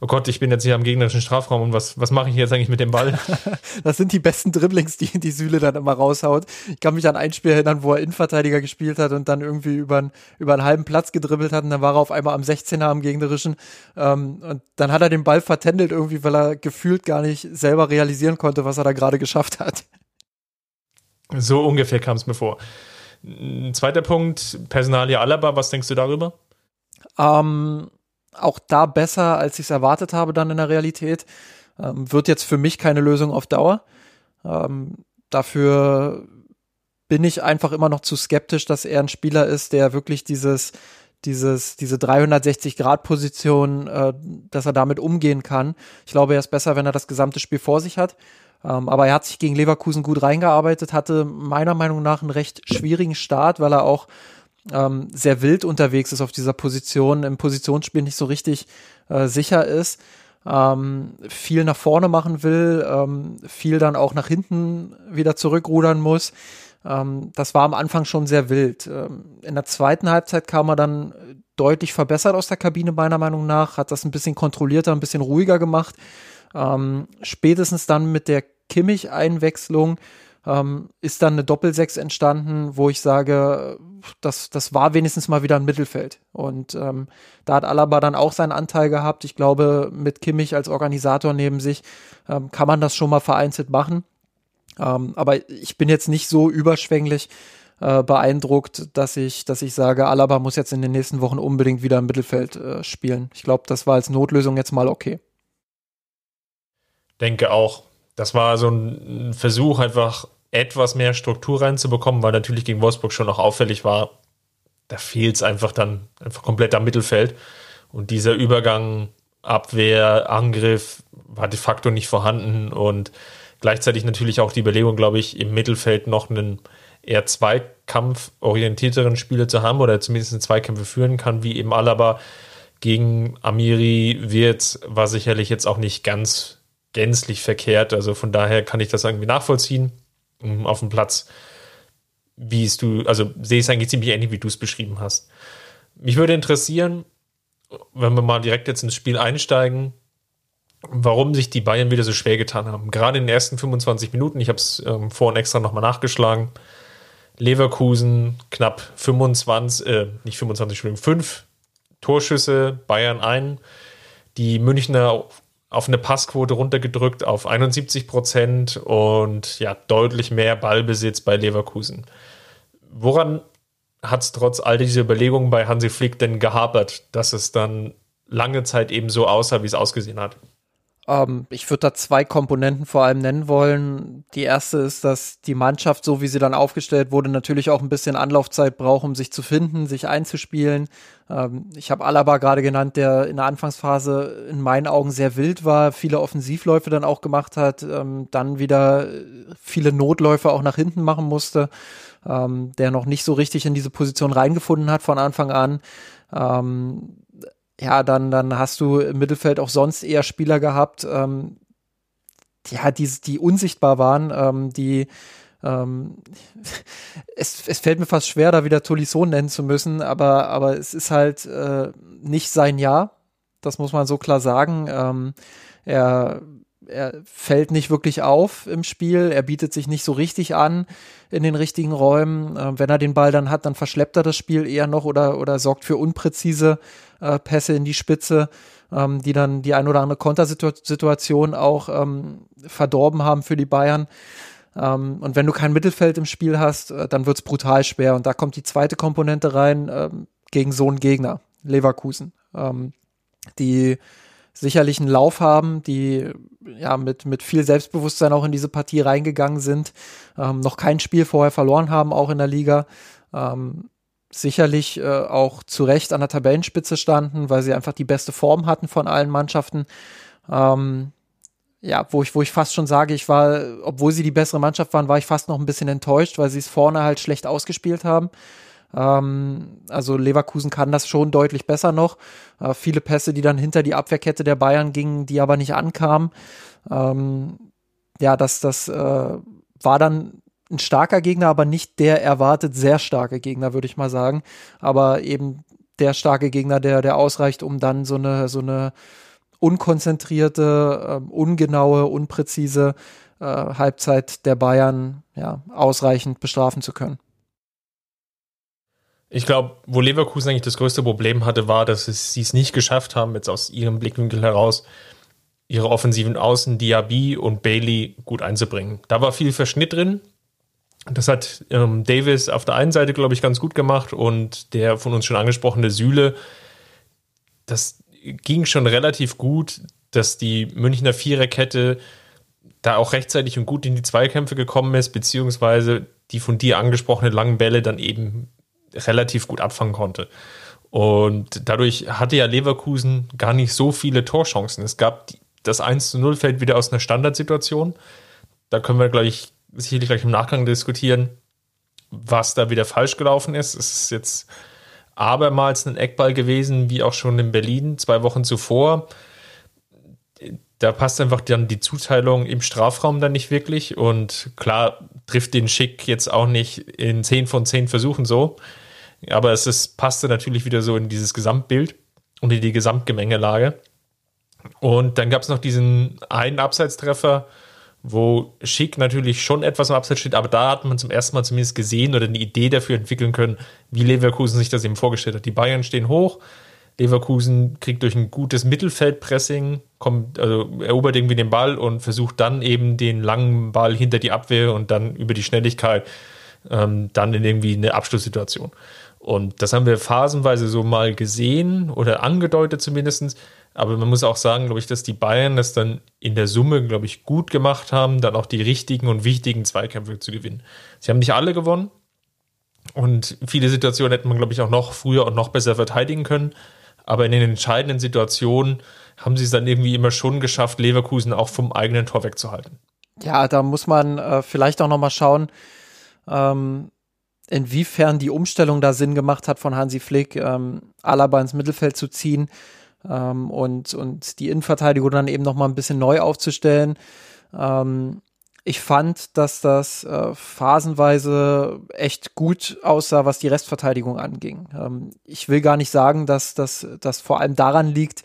oh Gott, ich bin jetzt hier am gegnerischen Strafraum und was, was mache ich jetzt eigentlich mit dem Ball? [laughs] das sind die besten Dribblings, die die Süle dann immer raushaut. Ich kann mich an ein Spiel erinnern, wo er Innenverteidiger gespielt hat und dann irgendwie über, über einen halben Platz gedribbelt hat und dann war er auf einmal am 16er am gegnerischen ähm, und dann hat er den Ball vertändelt irgendwie, weil er gefühlt gar nicht selber realisieren konnte, was er da gerade geschafft hat. So ungefähr kam es mir vor. Ein zweiter Punkt, Personalia Alaba, was denkst du darüber? Ähm, auch da besser, als ich es erwartet habe, dann in der Realität. Ähm, wird jetzt für mich keine Lösung auf Dauer. Ähm, dafür bin ich einfach immer noch zu skeptisch, dass er ein Spieler ist, der wirklich dieses, dieses, diese 360-Grad-Position, äh, dass er damit umgehen kann. Ich glaube, er ist besser, wenn er das gesamte Spiel vor sich hat. Ähm, aber er hat sich gegen Leverkusen gut reingearbeitet, hatte meiner Meinung nach einen recht schwierigen Start, weil er auch ähm, sehr wild unterwegs ist auf dieser Position, im Positionsspiel nicht so richtig äh, sicher ist, ähm, viel nach vorne machen will, ähm, viel dann auch nach hinten wieder zurückrudern muss. Ähm, das war am Anfang schon sehr wild. Ähm, in der zweiten Halbzeit kam er dann deutlich verbessert aus der Kabine, meiner Meinung nach, hat das ein bisschen kontrollierter, ein bisschen ruhiger gemacht. Ähm, spätestens dann mit der Kimmich-Einwechslung ähm, ist dann eine Doppelsechs entstanden, wo ich sage, das, das war wenigstens mal wieder ein Mittelfeld. Und ähm, da hat Alaba dann auch seinen Anteil gehabt. Ich glaube, mit Kimmich als Organisator neben sich ähm, kann man das schon mal vereinzelt machen. Ähm, aber ich bin jetzt nicht so überschwänglich äh, beeindruckt, dass ich, dass ich sage, Alaba muss jetzt in den nächsten Wochen unbedingt wieder im Mittelfeld äh, spielen. Ich glaube, das war als Notlösung jetzt mal okay. Denke auch. Das war so ein Versuch, einfach etwas mehr Struktur reinzubekommen, weil natürlich gegen Wolfsburg schon noch auffällig war. Da fehlt es einfach dann einfach komplett am Mittelfeld. Und dieser Übergang, Abwehr, Angriff war de facto nicht vorhanden und gleichzeitig natürlich auch die Überlegung, glaube ich, im Mittelfeld noch einen eher zweikampforientierteren Spieler zu haben oder zumindest Zweikämpfe führen kann, wie eben Alaba gegen Amiri wird, war sicherlich jetzt auch nicht ganz gänzlich verkehrt. Also von daher kann ich das irgendwie nachvollziehen. Auf dem Platz, wie es du, also sehe ich es eigentlich ziemlich ähnlich, wie du es beschrieben hast. Mich würde interessieren, wenn wir mal direkt jetzt ins Spiel einsteigen, warum sich die Bayern wieder so schwer getan haben. Gerade in den ersten 25 Minuten, ich habe es ähm, vorhin extra nochmal nachgeschlagen, Leverkusen knapp 25, äh, nicht 25, Entschuldigung, 5 Torschüsse, Bayern ein. Die Münchner auf eine Passquote runtergedrückt auf 71 Prozent und ja, deutlich mehr Ballbesitz bei Leverkusen. Woran hat es trotz all dieser Überlegungen bei Hansi Flick denn gehapert, dass es dann lange Zeit eben so aussah, wie es ausgesehen hat? Ähm, ich würde da zwei Komponenten vor allem nennen wollen. Die erste ist, dass die Mannschaft, so wie sie dann aufgestellt wurde, natürlich auch ein bisschen Anlaufzeit braucht, um sich zu finden, sich einzuspielen. Ähm, ich habe Alaba gerade genannt, der in der Anfangsphase in meinen Augen sehr wild war, viele Offensivläufe dann auch gemacht hat, ähm, dann wieder viele Notläufe auch nach hinten machen musste, ähm, der noch nicht so richtig in diese Position reingefunden hat von Anfang an. Ähm, ja, dann, dann hast du im Mittelfeld auch sonst eher Spieler gehabt, ähm, ja, die, die unsichtbar waren, ähm, die ähm, [laughs] es, es fällt mir fast schwer, da wieder Tolisso nennen zu müssen, aber, aber es ist halt äh, nicht sein Jahr. Das muss man so klar sagen. Ähm, er er fällt nicht wirklich auf im Spiel, er bietet sich nicht so richtig an in den richtigen Räumen. Äh, wenn er den Ball dann hat, dann verschleppt er das Spiel eher noch oder, oder sorgt für unpräzise äh, Pässe in die Spitze, ähm, die dann die ein oder andere Kontersituation auch ähm, verdorben haben für die Bayern. Ähm, und wenn du kein Mittelfeld im Spiel hast, äh, dann wird's brutal schwer. Und da kommt die zweite Komponente rein ähm, gegen so einen Gegner, Leverkusen. Ähm, die sicherlich einen Lauf haben, die ja mit, mit viel Selbstbewusstsein auch in diese Partie reingegangen sind, ähm, noch kein Spiel vorher verloren haben, auch in der Liga. Ähm, sicherlich äh, auch zu Recht an der Tabellenspitze standen, weil sie einfach die beste Form hatten von allen Mannschaften. Ähm, ja, wo ich, wo ich fast schon sage, ich war, obwohl sie die bessere Mannschaft waren, war ich fast noch ein bisschen enttäuscht, weil sie es vorne halt schlecht ausgespielt haben. Ähm, also Leverkusen kann das schon deutlich besser noch. Äh, viele Pässe, die dann hinter die Abwehrkette der Bayern gingen, die aber nicht ankamen. Ähm, ja, das, das äh, war dann ein starker Gegner, aber nicht der erwartet sehr starke Gegner, würde ich mal sagen. Aber eben der starke Gegner, der, der ausreicht, um dann so eine, so eine unkonzentrierte, äh, ungenaue, unpräzise äh, Halbzeit der Bayern ja, ausreichend bestrafen zu können. Ich glaube, wo Leverkusen eigentlich das größte Problem hatte, war, dass sie es nicht geschafft haben, jetzt aus ihrem Blickwinkel heraus, ihre offensiven Außen Diaby und Bailey gut einzubringen. Da war viel Verschnitt drin. Das hat ähm, Davis auf der einen Seite, glaube ich, ganz gut gemacht und der von uns schon angesprochene Süle, das ging schon relativ gut, dass die Münchner Viererkette da auch rechtzeitig und gut in die Zweikämpfe gekommen ist, beziehungsweise die von dir angesprochenen langen Bälle dann eben relativ gut abfangen konnte. Und dadurch hatte ja Leverkusen gar nicht so viele Torchancen. Es gab die, das 1 zu 0 fällt wieder aus einer Standardsituation. Da können wir gleich sicherlich gleich im Nachgang diskutieren, was da wieder falsch gelaufen ist. Es ist jetzt abermals ein Eckball gewesen, wie auch schon in Berlin zwei Wochen zuvor. Da passt einfach dann die Zuteilung im Strafraum dann nicht wirklich. Und klar trifft den Schick jetzt auch nicht in 10 von 10 Versuchen so. Aber es ist, passte natürlich wieder so in dieses Gesamtbild und in die Gesamtgemengelage. Und dann gab es noch diesen einen Abseitstreffer, wo Schick natürlich schon etwas im Abseits steht, aber da hat man zum ersten Mal zumindest gesehen oder eine Idee dafür entwickeln können, wie Leverkusen sich das eben vorgestellt hat. Die Bayern stehen hoch, Leverkusen kriegt durch ein gutes Mittelfeldpressing, kommt, also erobert irgendwie den Ball und versucht dann eben den langen Ball hinter die Abwehr und dann über die Schnelligkeit ähm, dann in irgendwie eine Abschlusssituation. Und das haben wir phasenweise so mal gesehen oder angedeutet zumindest. Aber man muss auch sagen, glaube ich, dass die Bayern das dann in der Summe, glaube ich, gut gemacht haben, dann auch die richtigen und wichtigen Zweikämpfe zu gewinnen. Sie haben nicht alle gewonnen. Und viele Situationen hätte man, glaube ich, auch noch früher und noch besser verteidigen können. Aber in den entscheidenden Situationen haben sie es dann irgendwie immer schon geschafft, Leverkusen auch vom eigenen Tor wegzuhalten. Ja, da muss man äh, vielleicht auch noch mal schauen, ähm, inwiefern die Umstellung da Sinn gemacht hat von Hansi Flick, ähm, Alaba ins Mittelfeld zu ziehen ähm, und, und die Innenverteidigung dann eben noch mal ein bisschen neu aufzustellen. Ähm, ich fand, dass das äh, phasenweise echt gut aussah, was die Restverteidigung anging. Ähm, ich will gar nicht sagen, dass das vor allem daran liegt,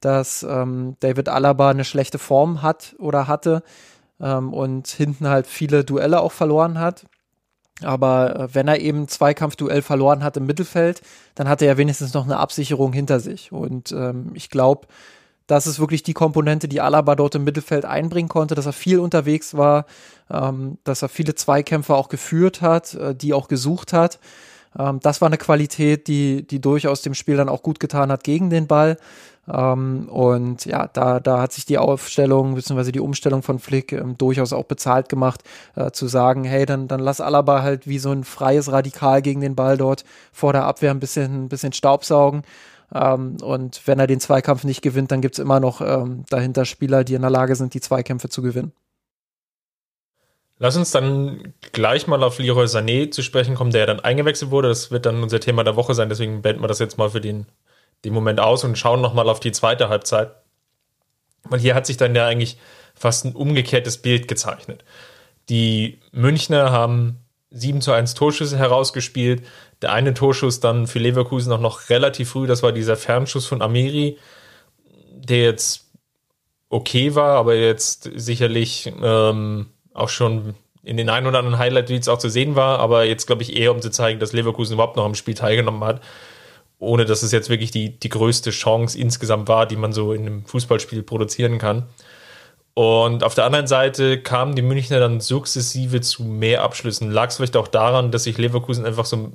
dass ähm, David Alaba eine schlechte Form hat oder hatte ähm, und hinten halt viele Duelle auch verloren hat. Aber äh, wenn er eben Zweikampfduell verloren hat im Mittelfeld, dann hatte er wenigstens noch eine Absicherung hinter sich. Und ähm, ich glaube, das ist wirklich die Komponente, die Alaba dort im Mittelfeld einbringen konnte, dass er viel unterwegs war, ähm, dass er viele Zweikämpfe auch geführt hat, äh, die auch gesucht hat. Ähm, das war eine Qualität, die, die durchaus dem Spiel dann auch gut getan hat gegen den Ball. Ähm, und ja, da, da hat sich die Aufstellung bzw. die Umstellung von Flick ähm, durchaus auch bezahlt gemacht, äh, zu sagen, hey, dann, dann lass Alaba halt wie so ein freies Radikal gegen den Ball dort vor der Abwehr ein bisschen, ein bisschen Staubsaugen. Ähm, und wenn er den Zweikampf nicht gewinnt, dann gibt's immer noch ähm, dahinter Spieler, die in der Lage sind, die Zweikämpfe zu gewinnen. Lass uns dann gleich mal auf Leroy Sané zu sprechen kommen, der ja dann eingewechselt wurde. Das wird dann unser Thema der Woche sein, deswegen beenden wir das jetzt mal für den den Moment aus und schauen nochmal auf die zweite Halbzeit. Weil hier hat sich dann ja eigentlich fast ein umgekehrtes Bild gezeichnet. Die Münchner haben 7 zu 1 Torschüsse herausgespielt. Der eine Torschuss dann für Leverkusen auch noch relativ früh, das war dieser Fernschuss von Amiri, der jetzt okay war, aber jetzt sicherlich ähm, auch schon in den ein oder anderen Highlight-Tweets auch zu sehen war, aber jetzt glaube ich eher, um zu zeigen, dass Leverkusen überhaupt noch am Spiel teilgenommen hat ohne dass es jetzt wirklich die, die größte Chance insgesamt war, die man so in einem Fußballspiel produzieren kann. Und auf der anderen Seite kamen die Münchner dann sukzessive zu mehr Abschlüssen. Lag es vielleicht auch daran, dass sich Leverkusen einfach so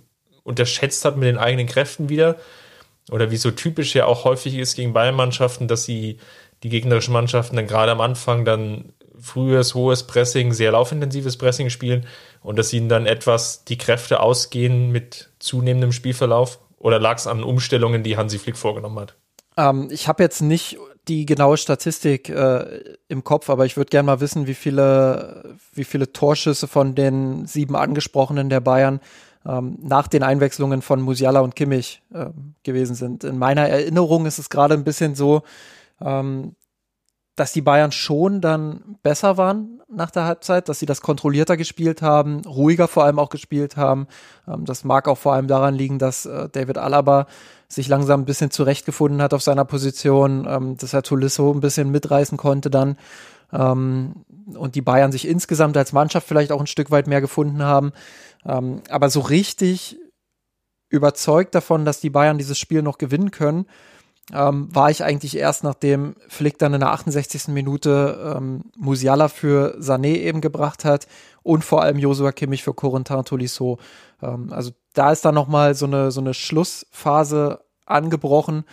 unterschätzt hat mit den eigenen Kräften wieder? Oder wie so typisch ja auch häufig ist gegen Bayern-Mannschaften, dass sie die gegnerischen Mannschaften dann gerade am Anfang dann frühes, hohes Pressing, sehr laufintensives Pressing spielen und dass ihnen dann etwas die Kräfte ausgehen mit zunehmendem Spielverlauf? Oder lag es an Umstellungen, die Hansi Flick vorgenommen hat? Ähm, ich habe jetzt nicht die genaue Statistik äh, im Kopf, aber ich würde gerne mal wissen, wie viele, wie viele Torschüsse von den sieben angesprochenen der Bayern ähm, nach den Einwechslungen von Musiala und Kimmich äh, gewesen sind. In meiner Erinnerung ist es gerade ein bisschen so, ähm, dass die Bayern schon dann besser waren nach der Halbzeit, dass sie das kontrollierter gespielt haben, ruhiger vor allem auch gespielt haben. Ähm, das mag auch vor allem daran liegen, dass äh, David Alaba sich langsam ein bisschen zurechtgefunden hat auf seiner Position, ähm, dass er Tolisso ein bisschen mitreißen konnte dann ähm, und die Bayern sich insgesamt als Mannschaft vielleicht auch ein Stück weit mehr gefunden haben. Ähm, aber so richtig überzeugt davon, dass die Bayern dieses Spiel noch gewinnen können, ähm, war ich eigentlich erst, nachdem Flick dann in der 68. Minute ähm, Musiala für Sané eben gebracht hat und vor allem Josua Kimmich für Corentin Tolisso. Ähm, also da ist dann nochmal so eine, so eine Schlussphase angebrochen,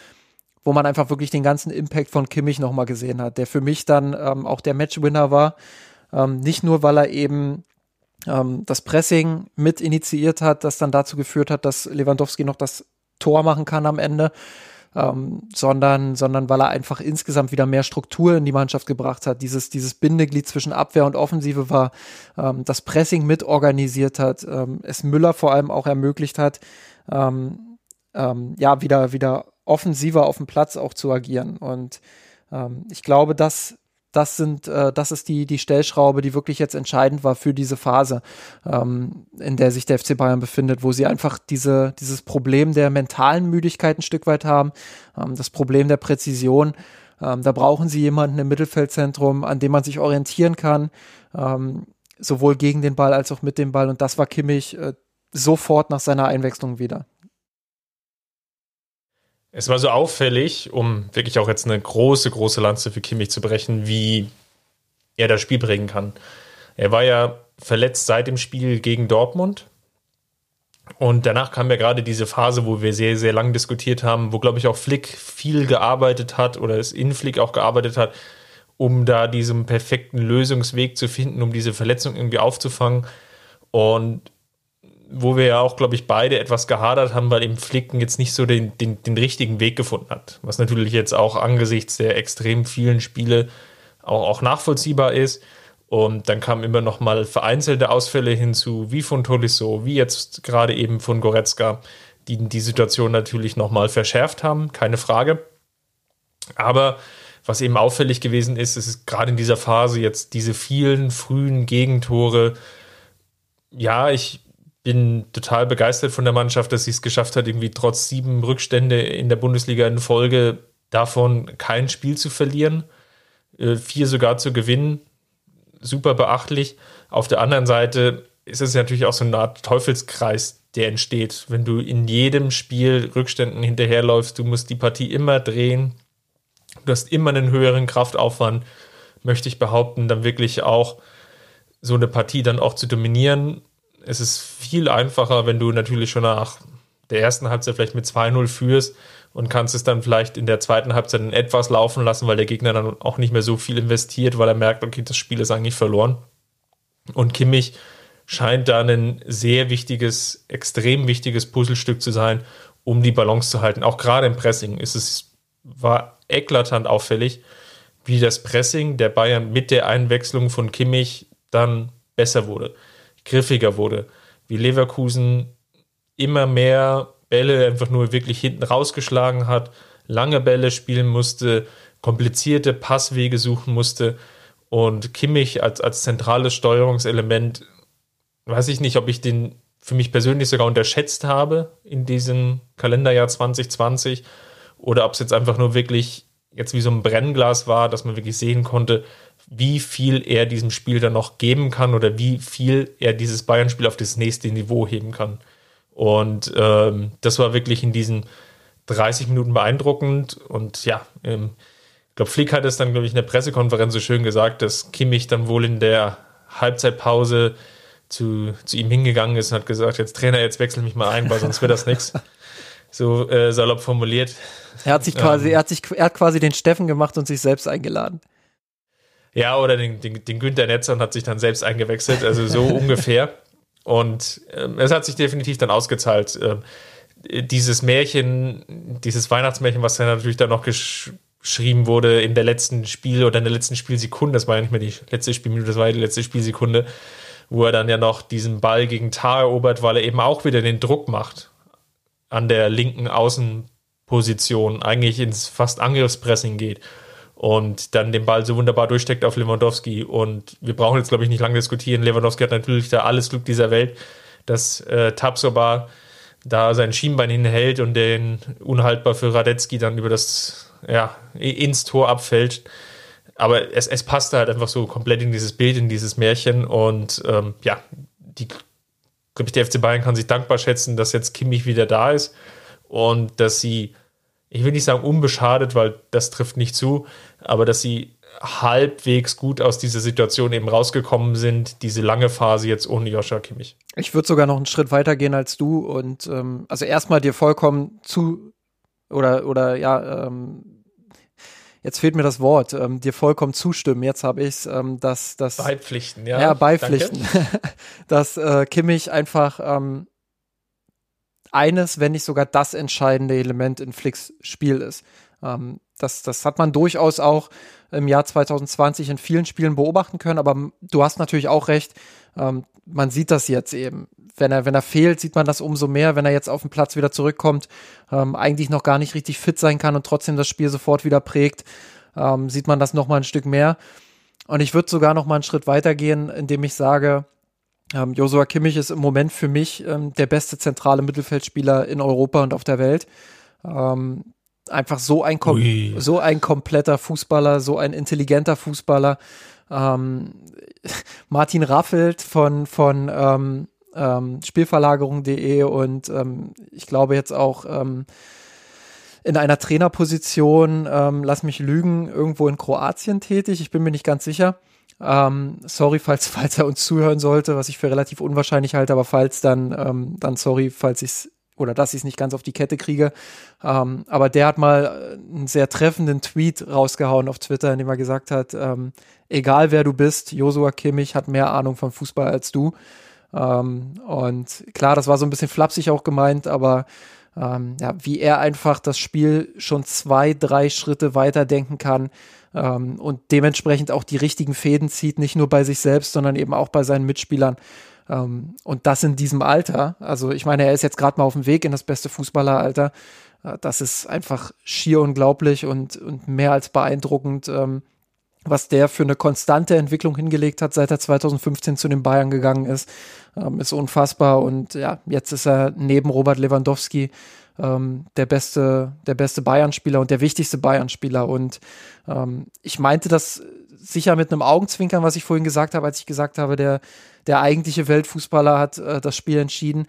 wo man einfach wirklich den ganzen Impact von Kimmich nochmal gesehen hat, der für mich dann ähm, auch der Matchwinner war. Ähm, nicht nur, weil er eben ähm, das Pressing mit initiiert hat, das dann dazu geführt hat, dass Lewandowski noch das Tor machen kann am Ende, ähm, sondern, sondern weil er einfach insgesamt wieder mehr Struktur in die Mannschaft gebracht hat, dieses, dieses Bindeglied zwischen Abwehr und Offensive war, ähm, das Pressing mit organisiert hat, ähm, es Müller vor allem auch ermöglicht hat, ähm, ähm, ja, wieder, wieder offensiver auf dem Platz auch zu agieren. Und ähm, ich glaube, dass das sind, äh, das ist die, die Stellschraube, die wirklich jetzt entscheidend war für diese Phase, ähm, in der sich der FC Bayern befindet, wo sie einfach diese, dieses Problem der mentalen Müdigkeit ein Stück weit haben, ähm, das Problem der Präzision. Ähm, da brauchen sie jemanden im Mittelfeldzentrum, an dem man sich orientieren kann, ähm, sowohl gegen den Ball als auch mit dem Ball. Und das war Kimmich äh, sofort nach seiner Einwechslung wieder. Es war so auffällig, um wirklich auch jetzt eine große, große Lanze für Kimmich zu brechen, wie er das Spiel bringen kann. Er war ja verletzt seit dem Spiel gegen Dortmund. Und danach kam ja gerade diese Phase, wo wir sehr, sehr lang diskutiert haben, wo, glaube ich, auch Flick viel gearbeitet hat oder es in Flick auch gearbeitet hat, um da diesen perfekten Lösungsweg zu finden, um diese Verletzung irgendwie aufzufangen. Und wo wir ja auch, glaube ich, beide etwas gehadert haben, weil eben Flicken jetzt nicht so den, den, den richtigen Weg gefunden hat. Was natürlich jetzt auch angesichts der extrem vielen Spiele auch, auch nachvollziehbar ist. Und dann kamen immer noch mal vereinzelte Ausfälle hinzu, wie von Tolisso, wie jetzt gerade eben von Goretzka, die die Situation natürlich noch mal verschärft haben, keine Frage. Aber was eben auffällig gewesen ist, ist gerade in dieser Phase jetzt diese vielen frühen Gegentore. Ja, ich bin total begeistert von der Mannschaft, dass sie es geschafft hat, irgendwie trotz sieben Rückstände in der Bundesliga in Folge davon kein Spiel zu verlieren, äh, vier sogar zu gewinnen super beachtlich. Auf der anderen Seite ist es natürlich auch so eine Art Teufelskreis, der entsteht, wenn du in jedem Spiel Rückständen hinterherläufst. Du musst die Partie immer drehen. Du hast immer einen höheren Kraftaufwand, möchte ich behaupten, dann wirklich auch so eine Partie dann auch zu dominieren. Es ist viel einfacher, wenn du natürlich schon nach der ersten Halbzeit vielleicht mit 2-0 führst und kannst es dann vielleicht in der zweiten Halbzeit etwas laufen lassen, weil der Gegner dann auch nicht mehr so viel investiert, weil er merkt, okay, das Spiel ist eigentlich verloren. Und Kimmich scheint da ein sehr wichtiges, extrem wichtiges Puzzlestück zu sein, um die Balance zu halten. Auch gerade im Pressing ist es, war eklatant auffällig, wie das Pressing der Bayern mit der Einwechslung von Kimmich dann besser wurde, griffiger wurde, wie Leverkusen immer mehr Bälle einfach nur wirklich hinten rausgeschlagen hat, lange Bälle spielen musste, komplizierte Passwege suchen musste und Kimmich als, als zentrales Steuerungselement, weiß ich nicht, ob ich den für mich persönlich sogar unterschätzt habe in diesem Kalenderjahr 2020 oder ob es jetzt einfach nur wirklich jetzt wie so ein Brennglas war, dass man wirklich sehen konnte, wie viel er diesem Spiel dann noch geben kann oder wie viel er dieses Bayern-Spiel auf das nächste Niveau heben kann. Und ähm, das war wirklich in diesen 30 Minuten beeindruckend. Und ja, ähm, ich glaube, Flick hat es dann, glaube ich, in der Pressekonferenz so schön gesagt, dass Kimmich dann wohl in der Halbzeitpause zu, zu ihm hingegangen ist und hat gesagt, jetzt Trainer, jetzt wechsel mich mal ein, weil sonst wird das nichts. [laughs] So äh, salopp formuliert. Er hat sich quasi, ähm, er hat sich, er hat quasi den Steffen gemacht und sich selbst eingeladen. Ja, oder den, den, den Günther Netzer und hat sich dann selbst eingewechselt, also so [laughs] ungefähr. Und ähm, es hat sich definitiv dann ausgezahlt. Ähm, dieses Märchen, dieses Weihnachtsmärchen, was dann natürlich dann noch gesch geschrieben wurde in der letzten Spiel oder in der letzten Spielsekunde, das war ja nicht mehr die letzte Spielminute, das war ja die letzte Spielsekunde, wo er dann ja noch diesen Ball gegen Tar erobert, weil er eben auch wieder den Druck macht an der linken Außenposition, eigentlich ins fast Angriffspressing geht und dann den Ball so wunderbar durchsteckt auf Lewandowski. Und wir brauchen jetzt, glaube ich, nicht lange diskutieren. Lewandowski hat natürlich da alles Glück dieser Welt, dass äh, Tabsoba da sein Schienbein hinhält und den unhaltbar für Radetzky dann über das, ja, ins Tor abfällt. Aber es, es passte halt einfach so komplett in dieses Bild, in dieses Märchen. Und ähm, ja, die, glaube ich, der FC Bayern kann sich dankbar schätzen, dass jetzt Kimmich wieder da ist und dass sie ich will nicht sagen unbeschadet, weil das trifft nicht zu, aber dass sie halbwegs gut aus dieser Situation eben rausgekommen sind, diese lange Phase jetzt ohne Joshua Kimmich. Ich würde sogar noch einen Schritt weiter gehen als du und ähm, also erstmal dir vollkommen zu oder oder ja ähm, jetzt fehlt mir das Wort, ähm, dir vollkommen zustimmen. Jetzt habe ich es, ähm, dass das beipflichten, ja. Ja, beipflichten, [laughs] dass äh, Kimmich einfach ähm, eines, wenn nicht sogar das entscheidende Element in Flicks Spiel ist. Ähm, das, das hat man durchaus auch im Jahr 2020 in vielen Spielen beobachten können, aber du hast natürlich auch recht, ähm, man sieht das jetzt eben. Wenn er, wenn er fehlt, sieht man das umso mehr, wenn er jetzt auf den Platz wieder zurückkommt, ähm, eigentlich noch gar nicht richtig fit sein kann und trotzdem das Spiel sofort wieder prägt, ähm, sieht man das noch mal ein Stück mehr. Und ich würde sogar noch mal einen Schritt weitergehen, indem ich sage, ähm, Josua Kimmich ist im Moment für mich ähm, der beste zentrale Mittelfeldspieler in Europa und auf der Welt. Ähm, einfach so ein, so ein kompletter Fußballer, so ein intelligenter Fußballer. Ähm, [laughs] Martin Raffelt von, von ähm, ähm, Spielverlagerung.de und ähm, ich glaube jetzt auch in einer Trainerposition, ähm, lass mich lügen, irgendwo in Kroatien tätig. Ich bin mir nicht ganz sicher. Ähm, sorry, falls, [laughs] falls er uns zuhören sollte, was ich für relativ unwahrscheinlich halte, aber falls dann, ähm, dann sorry, falls ich es oder dass ich es nicht ganz auf die Kette kriege. Ähm, aber der hat mal einen sehr treffenden Tweet rausgehauen auf Twitter, in dem er gesagt hat, ähm, egal wer du bist, Josua Kimmich hat mehr Ahnung von Fußball als du. Ähm, und klar, das war so ein bisschen flapsig auch gemeint, aber ähm, ja, wie er einfach das Spiel schon zwei, drei Schritte weiter denken kann ähm, und dementsprechend auch die richtigen Fäden zieht, nicht nur bei sich selbst, sondern eben auch bei seinen Mitspielern. Ähm, und das in diesem Alter. Also ich meine, er ist jetzt gerade mal auf dem Weg in das beste Fußballeralter. Äh, das ist einfach schier unglaublich und, und mehr als beeindruckend, ähm, was der für eine konstante Entwicklung hingelegt hat, seit er 2015 zu den Bayern gegangen ist. Ähm, ist unfassbar. Und ja, jetzt ist er neben Robert Lewandowski ähm, der beste, der beste Bayern-Spieler und der wichtigste Bayern-Spieler. Und ähm, ich meinte das sicher mit einem Augenzwinkern, was ich vorhin gesagt habe, als ich gesagt habe, der der eigentliche Weltfußballer hat äh, das Spiel entschieden.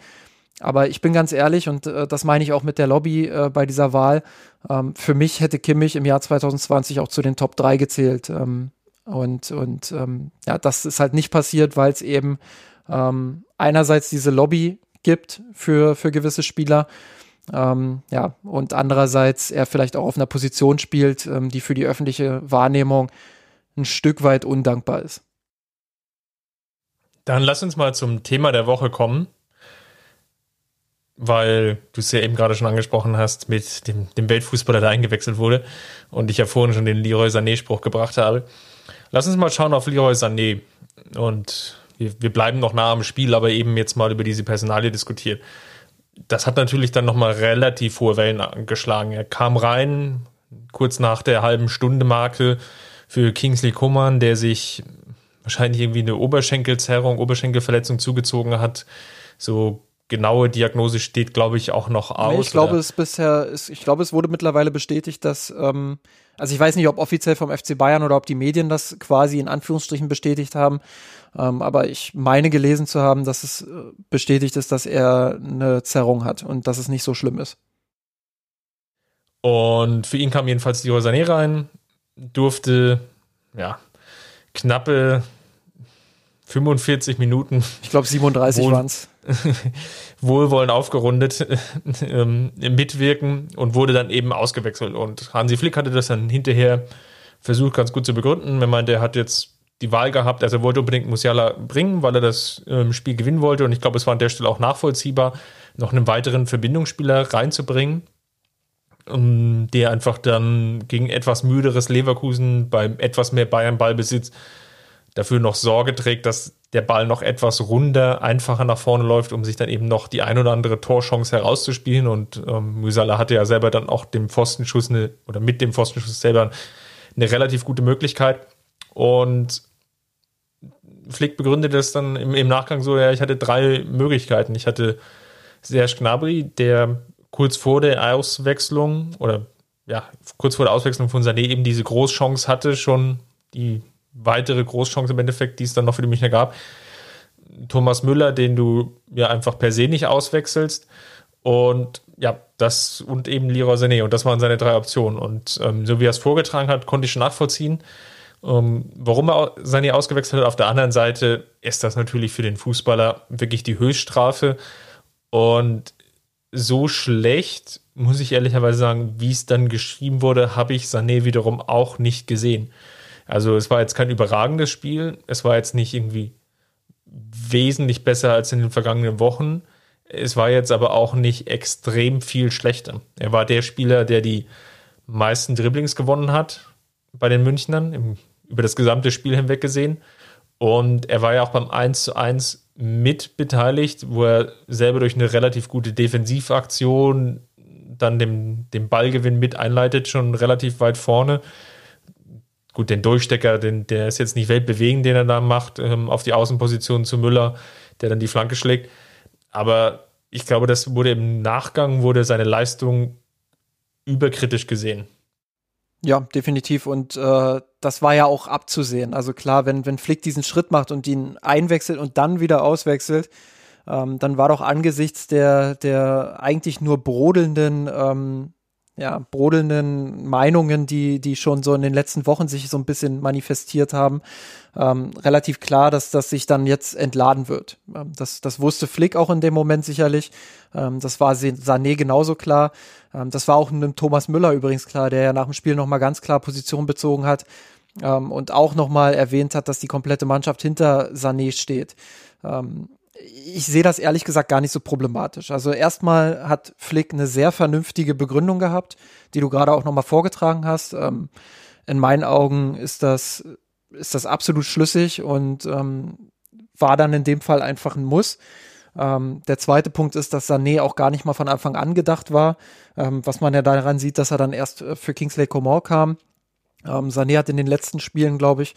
Aber ich bin ganz ehrlich, und äh, das meine ich auch mit der Lobby äh, bei dieser Wahl, ähm, für mich hätte Kimmich im Jahr 2020 auch zu den Top 3 gezählt. Ähm, und und ähm, ja, das ist halt nicht passiert, weil es eben ähm, einerseits diese Lobby gibt für, für gewisse Spieler, ähm, ja, und andererseits er vielleicht auch auf einer Position spielt, ähm, die für die öffentliche Wahrnehmung ein Stück weit undankbar ist. Dann lass uns mal zum Thema der Woche kommen, weil du es ja eben gerade schon angesprochen hast mit dem, dem Weltfußballer, der eingewechselt wurde und ich ja vorhin schon den Leroy Sané-Spruch gebracht habe. Lass uns mal schauen auf Leroy Sané und wir, wir bleiben noch nah am Spiel, aber eben jetzt mal über diese Personalie diskutiert. Das hat natürlich dann nochmal relativ hohe Wellen geschlagen. Er kam rein, kurz nach der halben Stunde Marke für Kingsley Coman, der sich wahrscheinlich irgendwie eine Oberschenkelzerrung, Oberschenkelverletzung zugezogen hat. So genaue Diagnose steht, glaube ich, auch noch aus. Nee, ich glaube, oder? es bisher, ist, ich glaube, es wurde mittlerweile bestätigt, dass, ähm, also ich weiß nicht, ob offiziell vom FC Bayern oder ob die Medien das quasi in Anführungsstrichen bestätigt haben, ähm, aber ich meine gelesen zu haben, dass es äh, bestätigt ist, dass er eine Zerrung hat und dass es nicht so schlimm ist. Und für ihn kam jedenfalls die Sané rein, durfte, ja, knappe 45 Minuten. Ich glaube 37 waren es. Wohlwollend aufgerundet [laughs] ähm, mitwirken und wurde dann eben ausgewechselt. Und Hansi Flick hatte das dann hinterher versucht, ganz gut zu begründen. Er meinte, er hat jetzt die Wahl gehabt, also er wollte unbedingt Musiala bringen, weil er das ähm, Spiel gewinnen wollte. Und ich glaube, es war an der Stelle auch nachvollziehbar, noch einen weiteren Verbindungsspieler reinzubringen, um, der einfach dann gegen etwas müderes Leverkusen beim etwas mehr Bayern-Ballbesitz dafür noch Sorge trägt, dass der Ball noch etwas runder, einfacher nach vorne läuft, um sich dann eben noch die ein oder andere Torchance herauszuspielen. Und ähm, Musala hatte ja selber dann auch dem Pfostenschuss eine, oder mit dem Pfostenschuss selber eine relativ gute Möglichkeit. Und Flick begründet das dann im, im Nachgang so, ja, ich hatte drei Möglichkeiten. Ich hatte Serge Gnabry, der kurz vor der Auswechslung oder ja, kurz vor der Auswechslung von Sané eben diese Großchance hatte, schon die weitere Großchance im Endeffekt, die es dann noch für die Münchner gab. Thomas Müller, den du ja einfach per se nicht auswechselst. Und ja, das und eben Leroy Sané. Und das waren seine drei Optionen. Und ähm, so wie er es vorgetragen hat, konnte ich schon nachvollziehen. Ähm, warum er Sané ausgewechselt hat. Auf der anderen Seite ist das natürlich für den Fußballer wirklich die Höchststrafe. Und so schlecht, muss ich ehrlicherweise sagen, wie es dann geschrieben wurde, habe ich Sané wiederum auch nicht gesehen. Also es war jetzt kein überragendes Spiel. Es war jetzt nicht irgendwie wesentlich besser als in den vergangenen Wochen. Es war jetzt aber auch nicht extrem viel schlechter. Er war der Spieler, der die meisten Dribblings gewonnen hat bei den Münchnern, im, über das gesamte Spiel hinweg gesehen. Und er war ja auch beim 1 zu 1 mit beteiligt, wo er selber durch eine relativ gute Defensivaktion dann den, den Ballgewinn mit einleitet, schon relativ weit vorne gut, den Durchstecker, den, der ist jetzt nicht weltbewegend, den er da macht, ähm, auf die Außenposition zu Müller, der dann die Flanke schlägt. Aber ich glaube, das wurde im Nachgang, wurde seine Leistung überkritisch gesehen. Ja, definitiv. Und äh, das war ja auch abzusehen. Also klar, wenn, wenn Flick diesen Schritt macht und ihn einwechselt und dann wieder auswechselt, ähm, dann war doch angesichts der, der eigentlich nur brodelnden ähm, ja, brodelnden Meinungen, die, die schon so in den letzten Wochen sich so ein bisschen manifestiert haben, ähm, relativ klar, dass das sich dann jetzt entladen wird. Ähm, das, das wusste Flick auch in dem Moment sicherlich. Ähm, das war Sané genauso klar. Ähm, das war auch einem Thomas Müller übrigens klar, der ja nach dem Spiel nochmal ganz klar Position bezogen hat ähm, und auch nochmal erwähnt hat, dass die komplette Mannschaft hinter Sané steht. Ähm, ich sehe das ehrlich gesagt gar nicht so problematisch. Also erstmal hat Flick eine sehr vernünftige Begründung gehabt, die du gerade auch nochmal vorgetragen hast. Ähm, in meinen Augen ist das, ist das absolut schlüssig und ähm, war dann in dem Fall einfach ein Muss. Ähm, der zweite Punkt ist, dass Sané auch gar nicht mal von Anfang an gedacht war, ähm, was man ja daran sieht, dass er dann erst äh, für Kingsley Coman kam. Ähm, Sané hat in den letzten Spielen, glaube ich,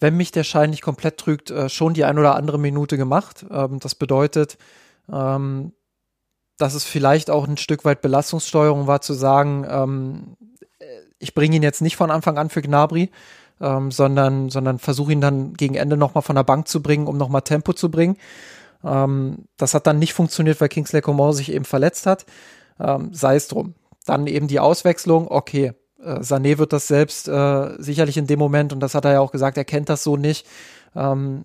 wenn mich der Schein nicht komplett trügt, äh, schon die ein oder andere Minute gemacht. Ähm, das bedeutet, ähm, dass es vielleicht auch ein Stück weit Belastungssteuerung war, zu sagen, ähm, äh, ich bringe ihn jetzt nicht von Anfang an für Gnabry, ähm, sondern, sondern versuche ihn dann gegen Ende nochmal von der Bank zu bringen, um nochmal Tempo zu bringen. Ähm, das hat dann nicht funktioniert, weil Kingsley Coman sich eben verletzt hat. Ähm, sei es drum. Dann eben die Auswechslung, okay, äh, Sané wird das selbst äh, sicherlich in dem Moment, und das hat er ja auch gesagt, er kennt das so nicht, ähm,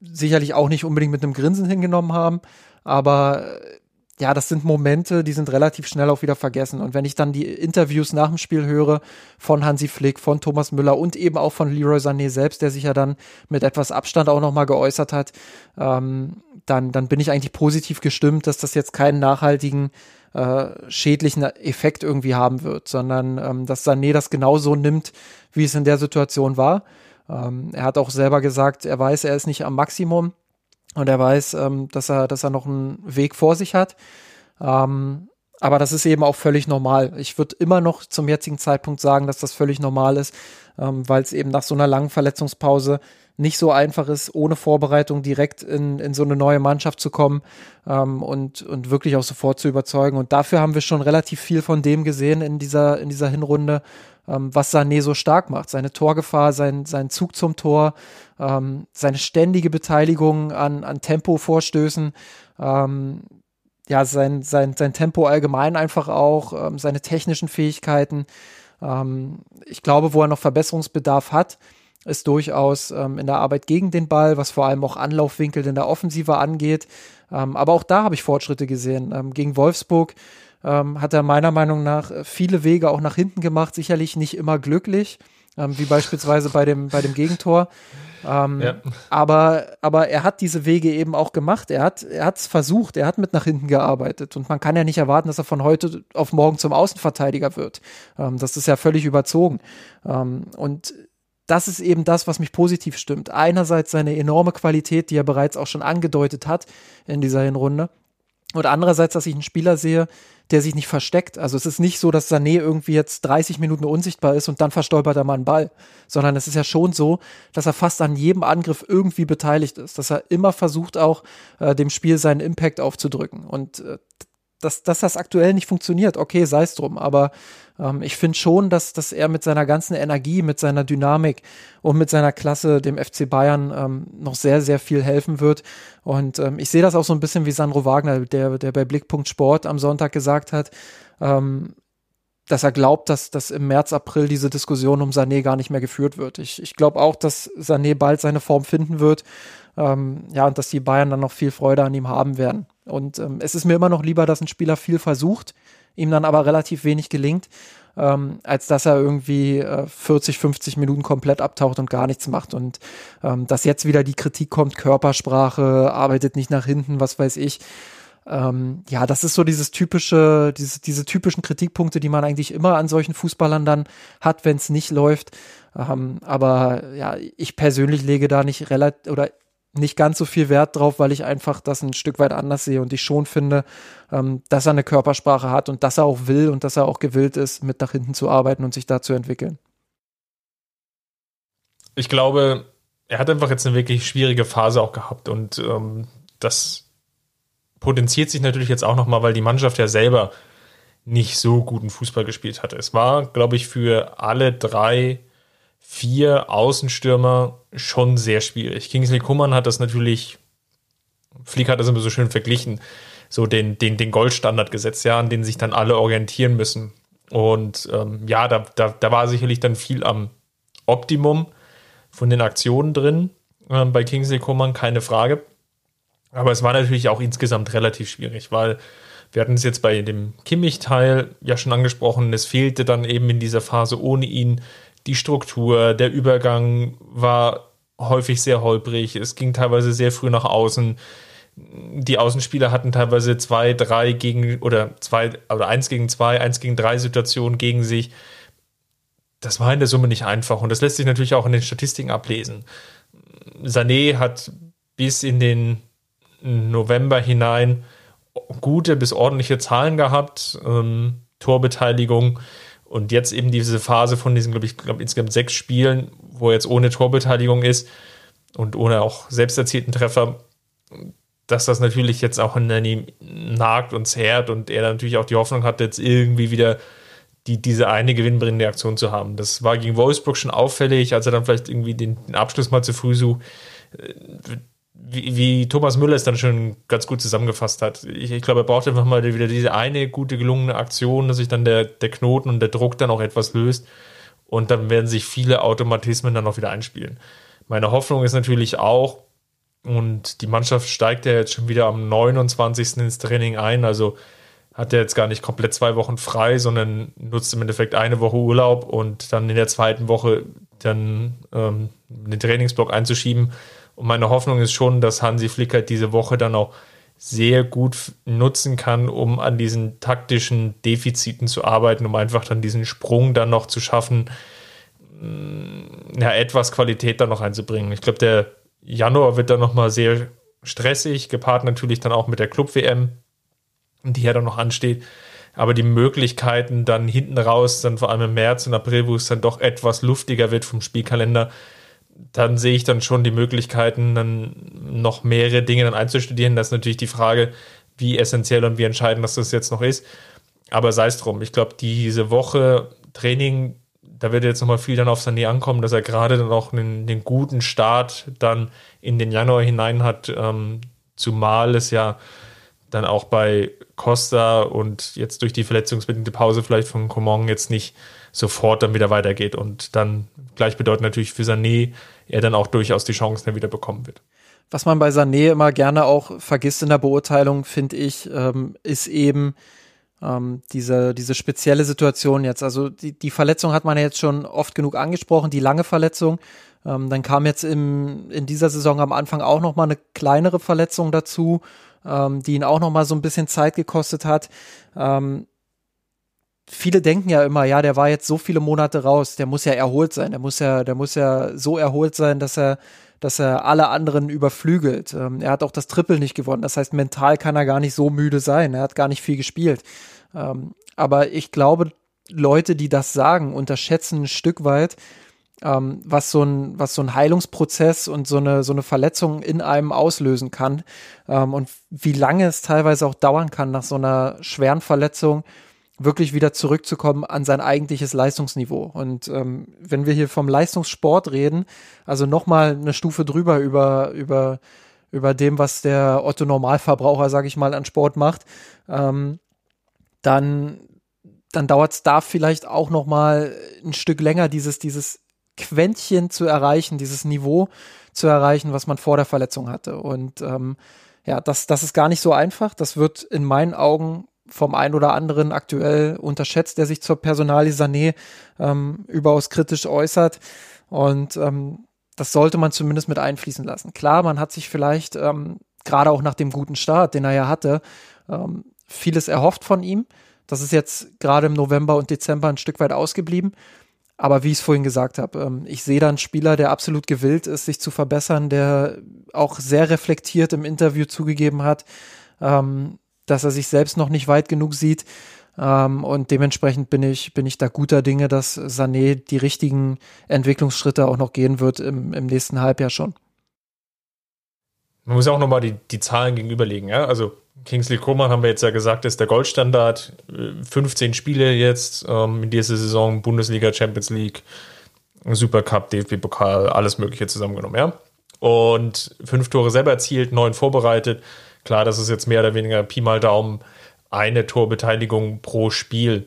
sicherlich auch nicht unbedingt mit einem Grinsen hingenommen haben. Aber äh, ja, das sind Momente, die sind relativ schnell auch wieder vergessen. Und wenn ich dann die Interviews nach dem Spiel höre von Hansi Flick, von Thomas Müller und eben auch von Leroy Sané selbst, der sich ja dann mit etwas Abstand auch nochmal geäußert hat, ähm, dann, dann bin ich eigentlich positiv gestimmt, dass das jetzt keinen nachhaltigen äh, schädlichen Effekt irgendwie haben wird, sondern ähm, dass Sané das genauso nimmt, wie es in der Situation war. Ähm, er hat auch selber gesagt, er weiß, er ist nicht am Maximum und er weiß, ähm, dass er, dass er noch einen Weg vor sich hat. Ähm, aber das ist eben auch völlig normal. Ich würde immer noch zum jetzigen Zeitpunkt sagen, dass das völlig normal ist, ähm, weil es eben nach so einer langen Verletzungspause nicht so einfach ist, ohne Vorbereitung direkt in, in so eine neue Mannschaft zu kommen ähm, und, und wirklich auch sofort zu überzeugen. Und dafür haben wir schon relativ viel von dem gesehen in dieser, in dieser Hinrunde, ähm, was Sané so stark macht. Seine Torgefahr, sein, sein Zug zum Tor, ähm, seine ständige Beteiligung an, an Tempovorstößen, ähm, ja, sein, sein, sein Tempo allgemein einfach auch, ähm, seine technischen Fähigkeiten. Ähm, ich glaube, wo er noch Verbesserungsbedarf hat, ist durchaus ähm, in der Arbeit gegen den Ball, was vor allem auch Anlaufwinkel in der Offensive angeht. Ähm, aber auch da habe ich Fortschritte gesehen. Ähm, gegen Wolfsburg ähm, hat er meiner Meinung nach viele Wege auch nach hinten gemacht, sicherlich nicht immer glücklich, ähm, wie beispielsweise bei dem, bei dem Gegentor. Ähm, ja. aber, aber er hat diese Wege eben auch gemacht. Er hat er es versucht, er hat mit nach hinten gearbeitet. Und man kann ja nicht erwarten, dass er von heute auf morgen zum Außenverteidiger wird. Ähm, das ist ja völlig überzogen. Ähm, und das ist eben das, was mich positiv stimmt. Einerseits seine enorme Qualität, die er bereits auch schon angedeutet hat in dieser Hinrunde. Und andererseits, dass ich einen Spieler sehe, der sich nicht versteckt. Also es ist nicht so, dass Sané irgendwie jetzt 30 Minuten unsichtbar ist und dann verstolpert er mal einen Ball, sondern es ist ja schon so, dass er fast an jedem Angriff irgendwie beteiligt ist, dass er immer versucht auch äh, dem Spiel seinen Impact aufzudrücken. Und äh, dass, dass das aktuell nicht funktioniert, okay, sei es drum, aber ähm, ich finde schon, dass, dass er mit seiner ganzen Energie, mit seiner Dynamik und mit seiner Klasse dem FC Bayern ähm, noch sehr, sehr viel helfen wird. Und ähm, ich sehe das auch so ein bisschen wie Sandro Wagner, der, der bei Blickpunkt Sport am Sonntag gesagt hat, ähm, dass er glaubt, dass, dass im März, April diese Diskussion um Sané gar nicht mehr geführt wird. Ich, ich glaube auch, dass Sané bald seine Form finden wird. Ähm, ja, und dass die Bayern dann noch viel Freude an ihm haben werden. Und ähm, es ist mir immer noch lieber, dass ein Spieler viel versucht, ihm dann aber relativ wenig gelingt, ähm, als dass er irgendwie äh, 40, 50 Minuten komplett abtaucht und gar nichts macht. Und ähm, dass jetzt wieder die Kritik kommt, Körpersprache, arbeitet nicht nach hinten, was weiß ich. Ähm, ja, das ist so dieses typische, diese, diese typischen Kritikpunkte, die man eigentlich immer an solchen Fußballern dann hat, wenn es nicht läuft. Ähm, aber ja, ich persönlich lege da nicht relativ oder nicht ganz so viel Wert drauf, weil ich einfach das ein Stück weit anders sehe und ich schon finde, ähm, dass er eine Körpersprache hat und dass er auch will und dass er auch gewillt ist, mit nach hinten zu arbeiten und sich da zu entwickeln. Ich glaube, er hat einfach jetzt eine wirklich schwierige Phase auch gehabt und ähm, das potenziert sich natürlich jetzt auch nochmal, weil die Mannschaft ja selber nicht so guten Fußball gespielt hatte. Es war, glaube ich, für alle drei vier Außenstürmer schon sehr schwierig. Kingsley Kummern hat das natürlich, Flick hat das immer so schön verglichen, so den, den, den Goldstandard gesetzt, ja, an den sich dann alle orientieren müssen. Und ähm, ja, da, da, da war sicherlich dann viel am Optimum von den Aktionen drin äh, bei Kingsley Coman, keine Frage. Aber es war natürlich auch insgesamt relativ schwierig, weil wir hatten es jetzt bei dem Kimmich-Teil ja schon angesprochen, es fehlte dann eben in dieser Phase ohne ihn die Struktur, der Übergang war häufig sehr holprig, es ging teilweise sehr früh nach außen. Die Außenspieler hatten teilweise zwei, drei gegen oder zwei oder eins gegen zwei, eins gegen drei Situationen gegen sich. Das war in der Summe nicht einfach und das lässt sich natürlich auch in den Statistiken ablesen. Sané hat bis in den November hinein gute bis ordentliche Zahlen gehabt, ähm, Torbeteiligung und jetzt eben diese Phase von diesen, glaube ich, glaub, insgesamt sechs Spielen, wo er jetzt ohne Torbeteiligung ist und ohne auch selbst erzielten Treffer, dass das natürlich jetzt auch in ihm nagt und zerrt und er natürlich auch die Hoffnung hat, jetzt irgendwie wieder die, diese eine gewinnbringende Aktion zu haben. Das war gegen Wolfsburg schon auffällig, als er dann vielleicht irgendwie den, den Abschluss mal zu früh sucht wie, wie, Thomas Müller es dann schon ganz gut zusammengefasst hat. Ich, ich, glaube, er braucht einfach mal wieder diese eine gute gelungene Aktion, dass sich dann der, der Knoten und der Druck dann auch etwas löst. Und dann werden sich viele Automatismen dann auch wieder einspielen. Meine Hoffnung ist natürlich auch, und die Mannschaft steigt ja jetzt schon wieder am 29. ins Training ein, also hat er jetzt gar nicht komplett zwei Wochen frei, sondern nutzt im Endeffekt eine Woche Urlaub und dann in der zweiten Woche dann ähm, den Trainingsblock einzuschieben und meine Hoffnung ist schon, dass Hansi Flick halt diese Woche dann auch sehr gut nutzen kann, um an diesen taktischen Defiziten zu arbeiten, um einfach dann diesen Sprung dann noch zu schaffen, mm, ja, etwas Qualität dann noch einzubringen. Ich glaube, der Januar wird dann nochmal sehr stressig, gepaart natürlich dann auch mit der Club-WM, die ja dann noch ansteht. Aber die Möglichkeiten dann hinten raus, dann vor allem im März und April, wo es dann doch etwas luftiger wird vom Spielkalender, dann sehe ich dann schon die Möglichkeiten, dann noch mehrere Dinge dann einzustudieren. Das ist natürlich die Frage, wie essentiell und wie entscheidend das jetzt noch ist. Aber sei es drum. Ich glaube, diese Woche Training, da wird jetzt nochmal viel dann auf Sané ankommen, dass er gerade dann auch einen, einen, guten Start dann in den Januar hinein hat, ähm, zumal es ja dann auch bei Costa und jetzt durch die verletzungsbedingte Pause vielleicht von Coman jetzt nicht sofort dann wieder weitergeht und dann gleichbedeutend natürlich für Sané er dann auch durchaus die Chancen dann wieder bekommen wird. Was man bei Sané immer gerne auch vergisst in der Beurteilung, finde ich, ähm, ist eben ähm, diese, diese spezielle Situation jetzt. Also die, die Verletzung hat man ja jetzt schon oft genug angesprochen, die lange Verletzung. Ähm, dann kam jetzt im, in dieser Saison am Anfang auch noch mal eine kleinere Verletzung dazu, ähm, die ihn auch noch mal so ein bisschen Zeit gekostet hat. Ähm, viele denken ja immer, ja, der war jetzt so viele Monate raus, der muss ja erholt sein, der muss ja, der muss ja so erholt sein, dass er, dass er alle anderen überflügelt. Ähm, er hat auch das Triple nicht gewonnen, das heißt, mental kann er gar nicht so müde sein, er hat gar nicht viel gespielt. Ähm, aber ich glaube, Leute, die das sagen, unterschätzen ein Stück weit, ähm, was so ein, was so ein Heilungsprozess und so eine, so eine Verletzung in einem auslösen kann ähm, und wie lange es teilweise auch dauern kann nach so einer schweren Verletzung, wirklich wieder zurückzukommen an sein eigentliches Leistungsniveau. Und ähm, wenn wir hier vom Leistungssport reden, also nochmal eine Stufe drüber über, über, über dem, was der Otto Normalverbraucher, sage ich mal, an Sport macht, ähm, dann, dann dauert es da vielleicht auch nochmal ein Stück länger, dieses, dieses Quäntchen zu erreichen, dieses Niveau zu erreichen, was man vor der Verletzung hatte. Und ähm, ja, das, das ist gar nicht so einfach. Das wird in meinen Augen vom einen oder anderen aktuell unterschätzt, der sich zur Personalie Sané ähm, überaus kritisch äußert. Und ähm, das sollte man zumindest mit einfließen lassen. Klar, man hat sich vielleicht ähm, gerade auch nach dem guten Start, den er ja hatte, ähm, vieles erhofft von ihm. Das ist jetzt gerade im November und Dezember ein Stück weit ausgeblieben. Aber wie ich es vorhin gesagt habe, ähm, ich sehe da einen Spieler, der absolut gewillt ist, sich zu verbessern, der auch sehr reflektiert im Interview zugegeben hat, ähm, dass er sich selbst noch nicht weit genug sieht. Ähm, und dementsprechend bin ich, bin ich da guter Dinge, dass Sané die richtigen Entwicklungsschritte auch noch gehen wird im, im nächsten Halbjahr schon. Man muss auch nochmal die, die Zahlen gegenüberlegen. Ja? Also Kingsley Coman haben wir jetzt ja gesagt, ist der Goldstandard. 15 Spiele jetzt ähm, in dieser Saison, Bundesliga, Champions League, Supercup, DFB-Pokal, alles Mögliche zusammengenommen. Ja? Und fünf Tore selber erzielt, neun vorbereitet. Klar, das ist jetzt mehr oder weniger Pi mal Daumen eine Torbeteiligung pro Spiel.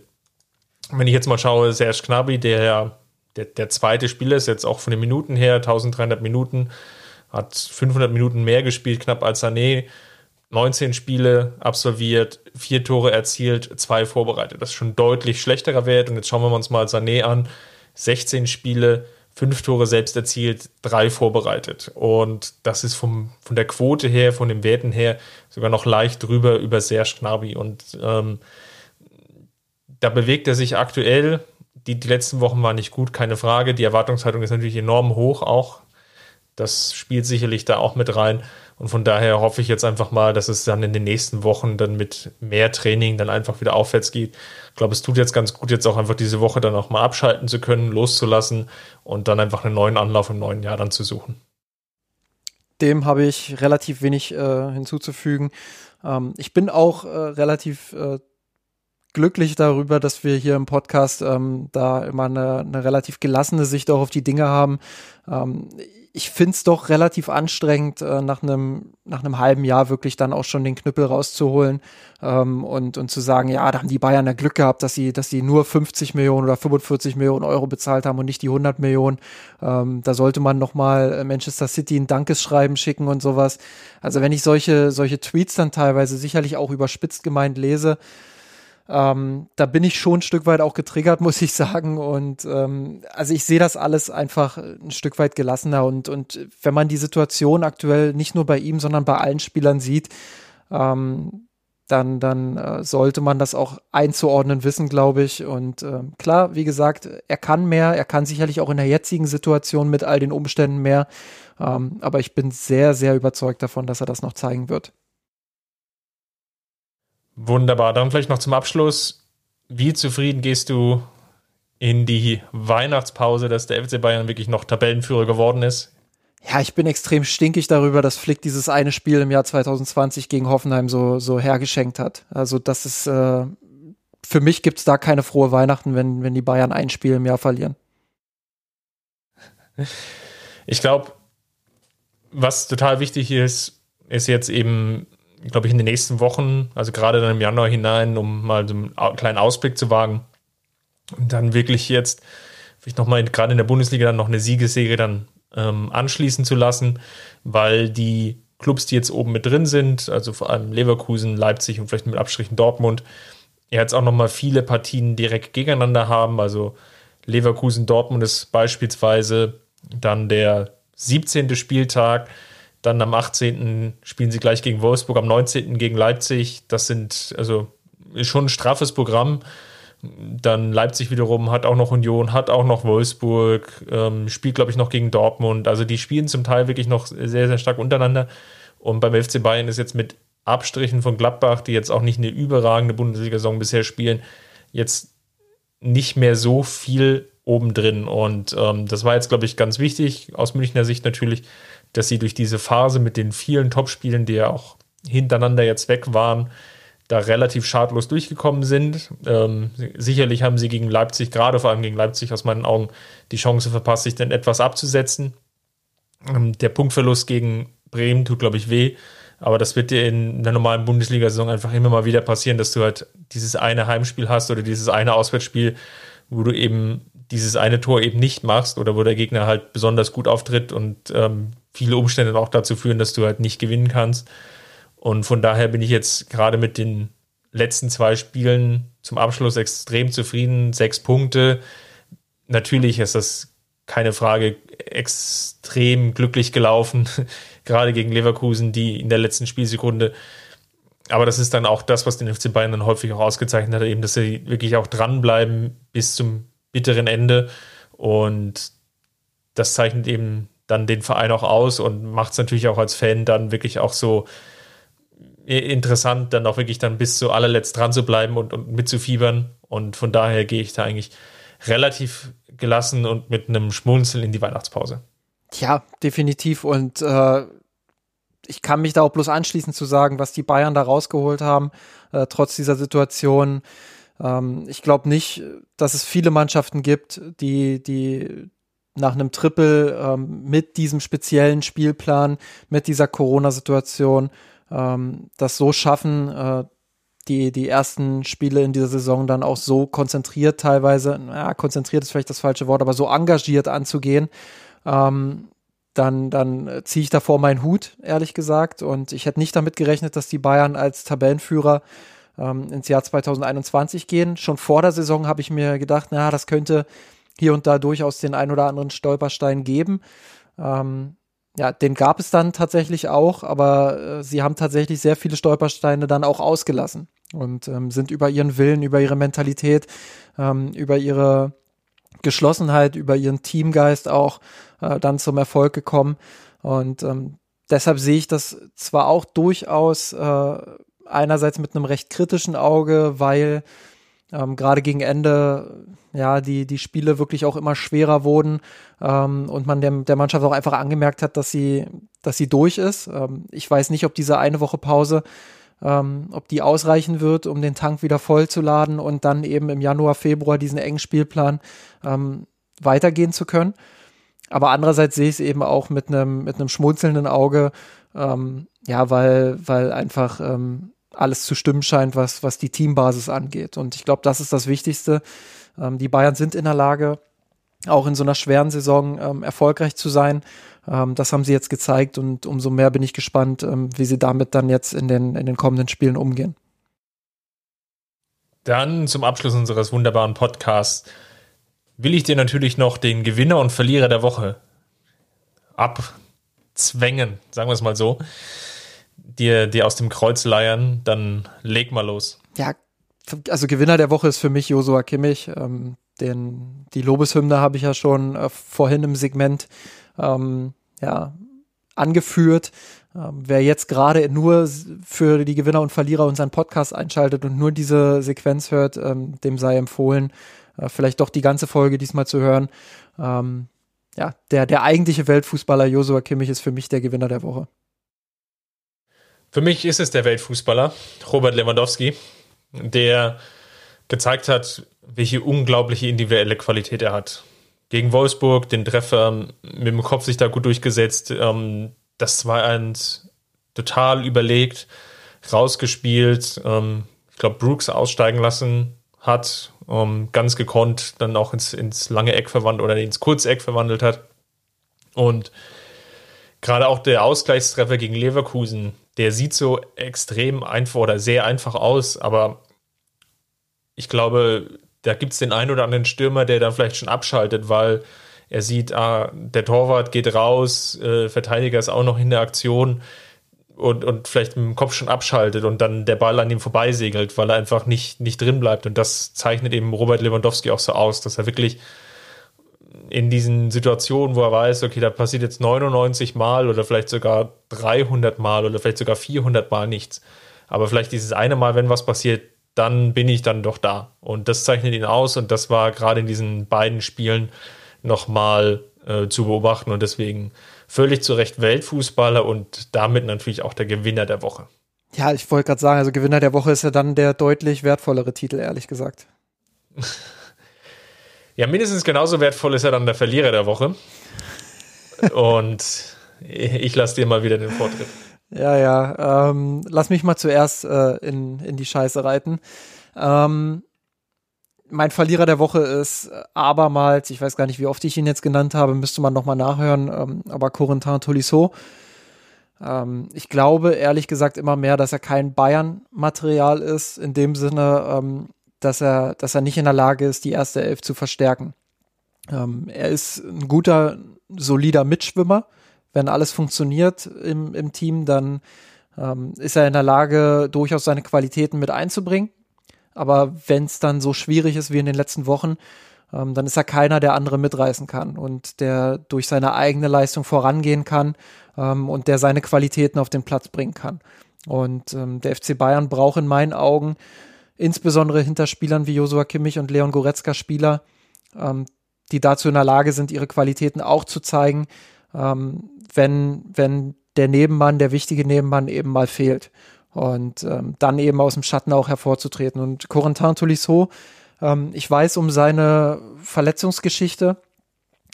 wenn ich jetzt mal schaue, Serge Gnabry, der der, der zweite Spieler ist, jetzt auch von den Minuten her, 1300 Minuten, hat 500 Minuten mehr gespielt, knapp als Sané, 19 Spiele absolviert, vier Tore erzielt, zwei vorbereitet. Das ist schon deutlich schlechterer Wert. Und jetzt schauen wir uns mal Sané an. 16 Spiele, fünf Tore selbst erzielt, drei vorbereitet. Und das ist vom, von der Quote her, von den Werten her sogar noch leicht drüber über Serge Gnabry. Und ähm, da bewegt er sich aktuell. Die, die letzten Wochen waren nicht gut, keine Frage. Die Erwartungshaltung ist natürlich enorm hoch auch. Das spielt sicherlich da auch mit rein. Und von daher hoffe ich jetzt einfach mal, dass es dann in den nächsten Wochen dann mit mehr Training dann einfach wieder aufwärts geht. Ich glaube, es tut jetzt ganz gut, jetzt auch einfach diese Woche dann auch mal abschalten zu können, loszulassen und dann einfach einen neuen Anlauf im neuen Jahr dann zu suchen. Dem habe ich relativ wenig äh, hinzuzufügen. Ähm, ich bin auch äh, relativ äh, glücklich darüber, dass wir hier im Podcast ähm, da immer eine, eine, relativ gelassene Sicht auch auf die Dinge haben. Ähm, ich find's doch relativ anstrengend, äh, nach einem nach einem halben Jahr wirklich dann auch schon den Knüppel rauszuholen ähm, und und zu sagen, ja, da haben die Bayern ja Glück gehabt, dass sie dass sie nur 50 Millionen oder 45 Millionen Euro bezahlt haben und nicht die 100 Millionen. Ähm, da sollte man noch mal äh, Manchester City ein Dankesschreiben schicken und sowas. Also wenn ich solche solche Tweets dann teilweise sicherlich auch überspitzt gemeint lese, ähm, da bin ich schon ein Stück weit auch getriggert, [laughs] muss ich sagen. Und ähm, also ich sehe das alles einfach ein Stück weit gelassener. Und, und wenn man die Situation aktuell nicht nur bei ihm, sondern bei allen Spielern sieht, ähm, dann, dann äh, sollte man das auch einzuordnen wissen, glaube ich. Und äh, klar, wie gesagt, er kann mehr, er kann sicherlich auch in der jetzigen Situation mit all den Umständen mehr. Ähm, aber ich bin sehr, sehr überzeugt davon, dass er das noch zeigen wird. Wunderbar. Dann vielleicht noch zum Abschluss. Wie zufrieden gehst du in die Weihnachtspause, dass der FC Bayern wirklich noch Tabellenführer geworden ist? Ja, ich bin extrem stinkig darüber, dass Flick dieses eine Spiel im Jahr 2020 gegen Hoffenheim so, so hergeschenkt hat. Also das ist, äh, für mich gibt es da keine frohe Weihnachten, wenn, wenn die Bayern ein Spiel im Jahr verlieren. Ich glaube, was total wichtig ist, ist jetzt eben glaube ich, in den nächsten Wochen, also gerade dann im Januar hinein, um mal so einen kleinen Ausblick zu wagen. Und dann wirklich jetzt, vielleicht nochmal gerade in der Bundesliga dann noch eine Siegesserie dann ähm, anschließen zu lassen, weil die Clubs, die jetzt oben mit drin sind, also vor allem Leverkusen, Leipzig und vielleicht mit Abstrichen Dortmund, ja jetzt auch nochmal viele Partien direkt gegeneinander haben. Also Leverkusen, Dortmund ist beispielsweise dann der 17. Spieltag. Dann am 18. spielen sie gleich gegen Wolfsburg, am 19. gegen Leipzig. Das sind also ist schon ein straffes Programm. Dann Leipzig wiederum hat auch noch Union, hat auch noch Wolfsburg, ähm, spielt, glaube ich, noch gegen Dortmund. Also die spielen zum Teil wirklich noch sehr, sehr stark untereinander. Und beim FC Bayern ist jetzt mit Abstrichen von Gladbach, die jetzt auch nicht eine überragende Bundesliga-Saison bisher spielen, jetzt nicht mehr so viel oben drin. Und ähm, das war jetzt, glaube ich, ganz wichtig, aus Münchner Sicht natürlich, dass sie durch diese Phase mit den vielen Topspielen, die ja auch hintereinander jetzt weg waren, da relativ schadlos durchgekommen sind. Ähm, sicherlich haben sie gegen Leipzig, gerade vor allem gegen Leipzig aus meinen Augen, die Chance verpasst, sich dann etwas abzusetzen. Ähm, der Punktverlust gegen Bremen tut, glaube ich, weh. Aber das wird dir in der normalen Bundesliga-Saison einfach immer mal wieder passieren, dass du halt dieses eine Heimspiel hast oder dieses eine Auswärtsspiel, wo du eben dieses eine Tor eben nicht machst oder wo der Gegner halt besonders gut auftritt und ähm, viele Umstände auch dazu führen, dass du halt nicht gewinnen kannst. Und von daher bin ich jetzt gerade mit den letzten zwei Spielen zum Abschluss extrem zufrieden. Sechs Punkte. Natürlich ist das keine Frage extrem glücklich gelaufen, [laughs] gerade gegen Leverkusen, die in der letzten Spielsekunde. Aber das ist dann auch das, was den FC Bayern dann häufig auch ausgezeichnet hat, eben, dass sie wirklich auch dranbleiben bis zum bitteren Ende. Und das zeichnet eben dann den Verein auch aus und macht es natürlich auch als Fan dann wirklich auch so interessant, dann auch wirklich dann bis zu allerletzt dran zu bleiben und, und mitzufiebern. Und von daher gehe ich da eigentlich relativ gelassen und mit einem Schmunzeln in die Weihnachtspause. Ja, definitiv. Und äh, ich kann mich da auch bloß anschließen zu sagen, was die Bayern da rausgeholt haben, äh, trotz dieser Situation. Ähm, ich glaube nicht, dass es viele Mannschaften gibt, die, die nach einem Triple ähm, mit diesem speziellen Spielplan, mit dieser Corona-Situation, ähm, das so schaffen, äh, die, die ersten Spiele in dieser Saison dann auch so konzentriert teilweise, ja, konzentriert ist vielleicht das falsche Wort, aber so engagiert anzugehen, ähm, dann, dann ziehe ich davor meinen Hut, ehrlich gesagt. Und ich hätte nicht damit gerechnet, dass die Bayern als Tabellenführer ähm, ins Jahr 2021 gehen. Schon vor der Saison habe ich mir gedacht, na, das könnte hier und da durchaus den ein oder anderen Stolperstein geben. Ähm, ja, den gab es dann tatsächlich auch, aber äh, sie haben tatsächlich sehr viele Stolpersteine dann auch ausgelassen und ähm, sind über ihren Willen, über ihre Mentalität, ähm, über ihre Geschlossenheit, über ihren Teamgeist auch äh, dann zum Erfolg gekommen. Und ähm, deshalb sehe ich das zwar auch durchaus äh, einerseits mit einem recht kritischen Auge, weil ähm, gerade gegen Ende ja die die Spiele wirklich auch immer schwerer wurden ähm, und man der, der Mannschaft auch einfach angemerkt hat, dass sie dass sie durch ist. Ähm, ich weiß nicht, ob diese eine Woche Pause ähm, ob die ausreichen wird, um den Tank wieder voll zu laden und dann eben im Januar, Februar diesen engen Spielplan ähm, weitergehen zu können. Aber andererseits sehe ich es eben auch mit einem mit einem schmunzelnden Auge, ähm, ja, weil weil einfach ähm, alles zu stimmen scheint, was was die Teambasis angeht. Und ich glaube, das ist das Wichtigste. Ähm, die Bayern sind in der Lage, auch in so einer schweren Saison ähm, erfolgreich zu sein. Ähm, das haben sie jetzt gezeigt und umso mehr bin ich gespannt, ähm, wie sie damit dann jetzt in den, in den kommenden Spielen umgehen. Dann zum Abschluss unseres wunderbaren Podcasts will ich dir natürlich noch den Gewinner und Verlierer der Woche abzwängen, sagen wir es mal so, dir, dir aus dem Kreuz leiern, dann leg mal los. Ja, also Gewinner der Woche ist für mich Josua Kimmich. Ähm, den, die Lobeshymne habe ich ja schon äh, vorhin im Segment ähm, ja, angeführt. Ähm, wer jetzt gerade nur für die Gewinner und Verlierer unseren Podcast einschaltet und nur diese Sequenz hört, ähm, dem sei empfohlen, äh, vielleicht doch die ganze Folge diesmal zu hören. Ähm, ja, der, der eigentliche Weltfußballer Josua Kimmich ist für mich der Gewinner der Woche. Für mich ist es der Weltfußballer Robert Lewandowski, der gezeigt hat, welche unglaubliche individuelle Qualität er hat. Gegen Wolfsburg den Treffer mit dem Kopf sich da gut durchgesetzt. Ähm, das war ein total überlegt, rausgespielt. Ähm, ich glaube, Brooks aussteigen lassen hat, ähm, ganz gekonnt dann auch ins, ins lange Eck verwandelt oder ins kurze Eck verwandelt hat. Und gerade auch der Ausgleichstreffer gegen Leverkusen, der sieht so extrem einfach oder sehr einfach aus, aber ich glaube, da gibt es den einen oder anderen Stürmer, der dann vielleicht schon abschaltet, weil er sieht, ah, der Torwart geht raus, äh, Verteidiger ist auch noch in der Aktion und, und vielleicht dem Kopf schon abschaltet und dann der Ball an ihm vorbeisegelt, weil er einfach nicht, nicht drin bleibt. Und das zeichnet eben Robert Lewandowski auch so aus, dass er wirklich in diesen Situationen, wo er weiß, okay, da passiert jetzt 99 Mal oder vielleicht sogar 300 Mal oder vielleicht sogar 400 Mal nichts. Aber vielleicht dieses eine Mal, wenn was passiert, dann bin ich dann doch da. Und das zeichnet ihn aus und das war gerade in diesen beiden Spielen nochmal äh, zu beobachten und deswegen völlig zu Recht Weltfußballer und damit natürlich auch der Gewinner der Woche. Ja, ich wollte gerade sagen, also Gewinner der Woche ist ja dann der deutlich wertvollere Titel, ehrlich gesagt. [laughs] ja, mindestens genauso wertvoll ist ja dann der Verlierer der Woche. und ich lasse dir mal wieder den Vortritt. Ja, ja. Ähm, lass mich mal zuerst äh, in, in die Scheiße reiten. Ähm, mein Verlierer der Woche ist abermals, ich weiß gar nicht, wie oft ich ihn jetzt genannt habe, müsste man nochmal nachhören, ähm, aber Corentin Tolisso. Ähm, ich glaube ehrlich gesagt immer mehr, dass er kein Bayern-Material ist, in dem Sinne, ähm, dass, er, dass er nicht in der Lage ist, die erste Elf zu verstärken. Ähm, er ist ein guter, solider Mitschwimmer wenn alles funktioniert im, im Team, dann ähm, ist er in der Lage, durchaus seine Qualitäten mit einzubringen. Aber wenn es dann so schwierig ist wie in den letzten Wochen, ähm, dann ist er keiner, der andere mitreißen kann und der durch seine eigene Leistung vorangehen kann ähm, und der seine Qualitäten auf den Platz bringen kann. Und ähm, der FC Bayern braucht in meinen Augen insbesondere hinter Spielern wie Josua Kimmich und Leon Goretzka Spieler, ähm, die dazu in der Lage sind, ihre Qualitäten auch zu zeigen, ähm, wenn, wenn der Nebenmann, der wichtige Nebenmann eben mal fehlt. Und ähm, dann eben aus dem Schatten auch hervorzutreten. Und Corentin Tolisso, ähm, ich weiß um seine Verletzungsgeschichte.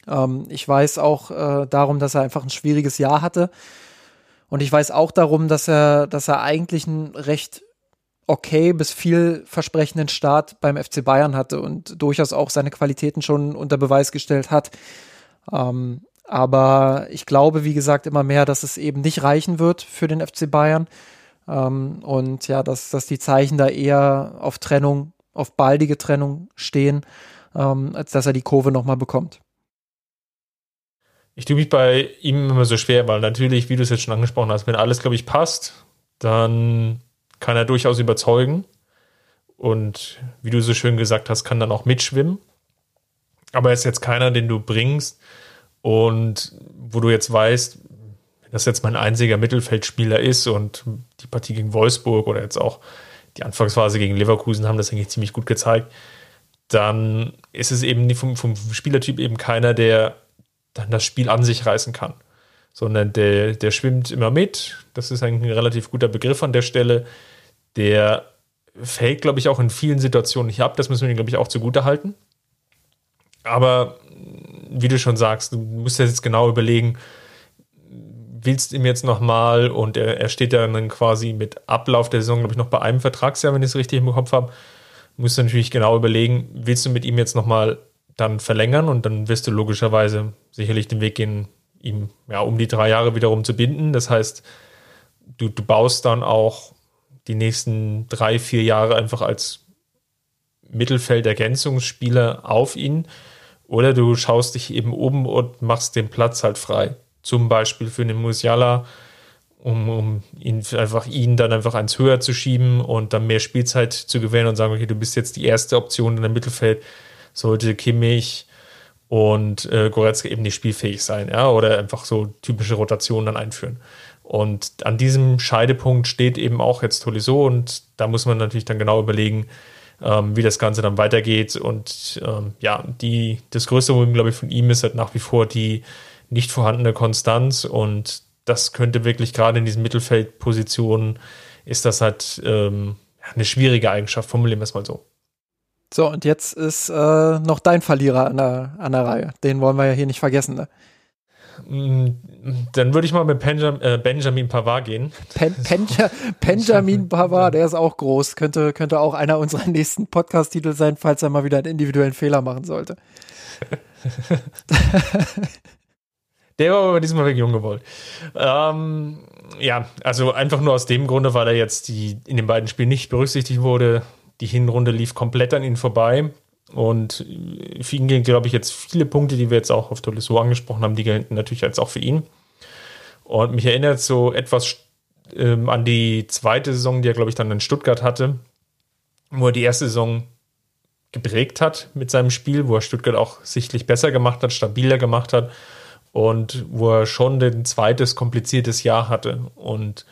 Ähm, ich weiß auch äh, darum, dass er einfach ein schwieriges Jahr hatte. Und ich weiß auch darum, dass er, dass er eigentlich ein recht okay bis vielversprechenden Start beim FC Bayern hatte und durchaus auch seine Qualitäten schon unter Beweis gestellt hat. Ähm, aber ich glaube, wie gesagt, immer mehr, dass es eben nicht reichen wird für den FC Bayern. Ähm, und ja, dass, dass die Zeichen da eher auf Trennung, auf baldige Trennung stehen, ähm, als dass er die Kurve nochmal bekommt. Ich tue mich bei ihm immer so schwer, weil natürlich, wie du es jetzt schon angesprochen hast, wenn alles, glaube ich, passt, dann kann er durchaus überzeugen. Und wie du so schön gesagt hast, kann dann auch mitschwimmen. Aber er ist jetzt keiner, den du bringst und wo du jetzt weißt, wenn das jetzt mein einziger Mittelfeldspieler ist und die Partie gegen Wolfsburg oder jetzt auch die Anfangsphase gegen Leverkusen haben das eigentlich ziemlich gut gezeigt, dann ist es eben vom, vom Spielertyp eben keiner, der dann das Spiel an sich reißen kann. Sondern der, der schwimmt immer mit. Das ist eigentlich ein relativ guter Begriff an der Stelle. Der fällt, glaube ich, auch in vielen Situationen nicht ab. Das müssen wir ihm, glaube ich, auch zugute halten. Aber wie du schon sagst, du musst jetzt genau überlegen, willst du ihm jetzt nochmal und er, er steht ja dann quasi mit Ablauf der Saison, glaube ich, noch bei einem Vertragsjahr, wenn ich es richtig im Kopf habe, musst du natürlich genau überlegen, willst du mit ihm jetzt nochmal dann verlängern und dann wirst du logischerweise sicherlich den Weg gehen, ihm ja um die drei Jahre wiederum zu binden. Das heißt, du, du baust dann auch die nächsten drei, vier Jahre einfach als Mittelfeldergänzungsspieler auf ihn. Oder du schaust dich eben um und machst den Platz halt frei. Zum Beispiel für den Musiala, um, um ihn einfach ihn dann einfach eins höher zu schieben und dann mehr Spielzeit zu gewähren und sagen, okay, du bist jetzt die erste Option in der Mittelfeld sollte Kimmich und äh, Goretzka eben nicht spielfähig sein, ja, oder einfach so typische Rotationen dann einführen. Und an diesem Scheidepunkt steht eben auch jetzt Tolisso und da muss man natürlich dann genau überlegen, ähm, wie das Ganze dann weitergeht. Und ähm, ja, die, das größte Problem, glaube ich, von ihm ist halt nach wie vor die nicht vorhandene Konstanz und das könnte wirklich gerade in diesen Mittelfeldpositionen ist das halt ähm, eine schwierige Eigenschaft, formulieren wir es mal so. So, und jetzt ist äh, noch dein Verlierer an der, an der Reihe. Den wollen wir ja hier nicht vergessen. Ne? Mm, dann würde ich mal mit Benjamin, äh, Benjamin Pavard gehen. Pen, [laughs] Penja, Benjamin Pavard, der ist auch groß. Könnte, könnte auch einer unserer nächsten Podcast-Titel sein, falls er mal wieder einen individuellen Fehler machen sollte. [laughs] der war aber diesmal wirklich jung gewollt. Ähm, ja, also einfach nur aus dem Grunde, weil er jetzt die, in den beiden Spielen nicht berücksichtigt wurde. Die Hinrunde lief komplett an ihn vorbei. Und für ihn gehen, glaube ich, jetzt viele Punkte, die wir jetzt auch auf Tolisso angesprochen haben, die gelten natürlich jetzt auch für ihn. Und mich erinnert so etwas ähm, an die zweite Saison, die er, glaube ich, dann in Stuttgart hatte, wo er die erste Saison geprägt hat mit seinem Spiel, wo er Stuttgart auch sichtlich besser gemacht hat, stabiler gemacht hat und wo er schon ein zweites kompliziertes Jahr hatte. Und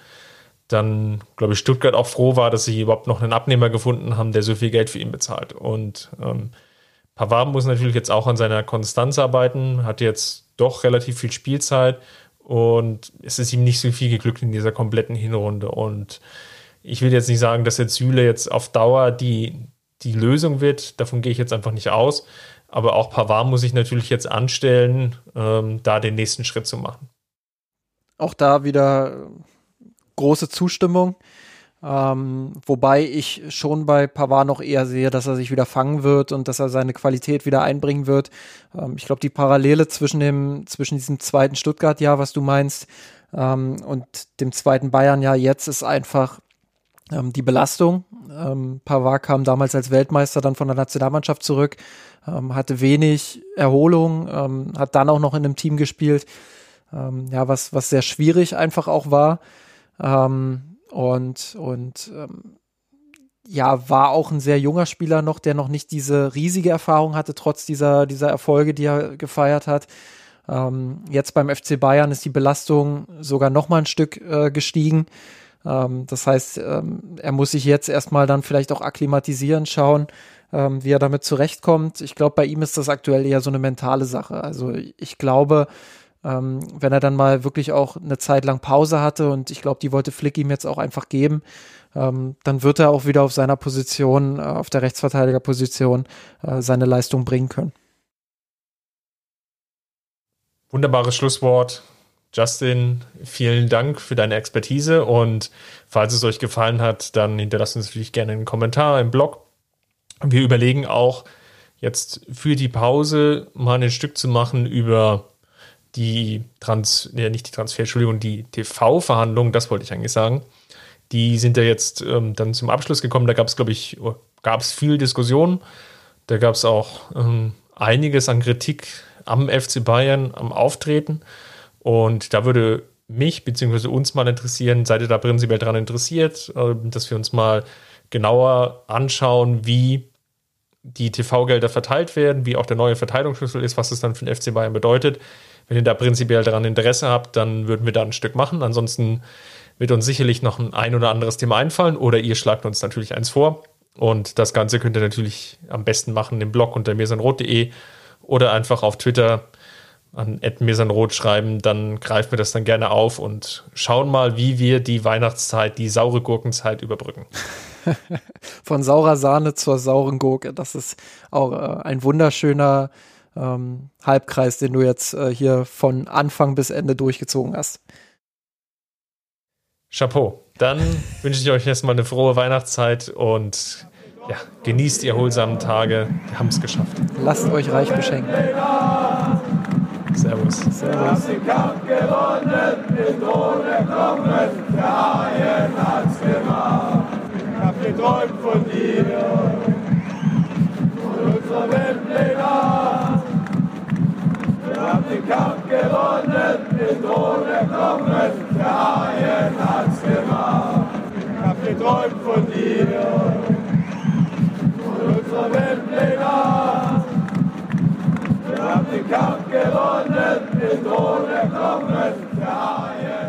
dann, glaube ich, Stuttgart auch froh war, dass sie überhaupt noch einen Abnehmer gefunden haben, der so viel Geld für ihn bezahlt. Und ähm, Pavard muss natürlich jetzt auch an seiner Konstanz arbeiten, hat jetzt doch relativ viel Spielzeit und es ist ihm nicht so viel geglückt in dieser kompletten Hinrunde. Und ich will jetzt nicht sagen, dass jetzt Süle jetzt auf Dauer die, die Lösung wird, davon gehe ich jetzt einfach nicht aus. Aber auch Pavard muss sich natürlich jetzt anstellen, ähm, da den nächsten Schritt zu machen. Auch da wieder große Zustimmung. Ähm, wobei ich schon bei Pavard noch eher sehe, dass er sich wieder fangen wird und dass er seine Qualität wieder einbringen wird. Ähm, ich glaube, die Parallele zwischen dem, zwischen diesem zweiten Stuttgart-Jahr, was du meinst, ähm, und dem zweiten Bayern-Jahr jetzt ist einfach ähm, die Belastung. Ähm, Pavard kam damals als Weltmeister dann von der Nationalmannschaft zurück, ähm, hatte wenig Erholung, ähm, hat dann auch noch in einem Team gespielt, ja, was, was sehr schwierig einfach auch war. Ähm, und und ähm, ja, war auch ein sehr junger Spieler noch, der noch nicht diese riesige Erfahrung hatte, trotz dieser, dieser Erfolge, die er gefeiert hat. Ähm, jetzt beim FC Bayern ist die Belastung sogar noch mal ein Stück äh, gestiegen. Ähm, das heißt, ähm, er muss sich jetzt erstmal dann vielleicht auch akklimatisieren, schauen, ähm, wie er damit zurechtkommt. Ich glaube, bei ihm ist das aktuell eher so eine mentale Sache. Also ich glaube, ähm, wenn er dann mal wirklich auch eine Zeit lang Pause hatte und ich glaube, die wollte Flick ihm jetzt auch einfach geben, ähm, dann wird er auch wieder auf seiner Position, äh, auf der Rechtsverteidigerposition, äh, seine Leistung bringen können. Wunderbares Schlusswort. Justin, vielen Dank für deine Expertise und falls es euch gefallen hat, dann hinterlasst uns natürlich gerne einen Kommentar im Blog. Wir überlegen auch jetzt für die Pause mal ein Stück zu machen über die Trans, ja nicht die Transfer, Entschuldigung, die TV-Verhandlungen, das wollte ich eigentlich sagen. Die sind ja jetzt ähm, dann zum Abschluss gekommen. Da gab es, glaube ich, gab es viel Diskussion. Da gab es auch ähm, einiges an Kritik am FC Bayern, am Auftreten. Und da würde mich bzw. uns mal interessieren, seid ihr da prinzipiell daran interessiert, äh, dass wir uns mal genauer anschauen, wie die TV-Gelder verteilt werden, wie auch der neue Verteilungsschlüssel ist, was es dann für den FC Bayern bedeutet. Wenn ihr da prinzipiell daran Interesse habt, dann würden wir da ein Stück machen. Ansonsten wird uns sicherlich noch ein, ein oder anderes Thema einfallen oder ihr schlagt uns natürlich eins vor. Und das Ganze könnt ihr natürlich am besten machen im Blog unter mirsanrot.de oder einfach auf Twitter an mirsanrot schreiben, dann greifen wir das dann gerne auf und schauen mal, wie wir die Weihnachtszeit, die saure Gurkenzeit überbrücken. [laughs] Von saurer Sahne zur sauren Gurke, das ist auch äh, ein wunderschöner ähm, Halbkreis, den du jetzt äh, hier von Anfang bis Ende durchgezogen hast. Chapeau. Dann [laughs] wünsche ich euch erstmal eine frohe Weihnachtszeit und ja, genießt die erholsamen Tage. Wir haben es geschafft. Lasst euch reich beschenken. Servus. Servus. den Kampf gewonnen, den Tode kommen, der Haien hat's gemacht. Ich hab geträumt von dir, haben den Kampf gewonnen, mit ohne Knochen, der Haien hat's gemacht. Ich hab geträumt von dir, von unserer Weltpläne. Wir haben den Kampf gewonnen, mit ohne Knochen, der Haien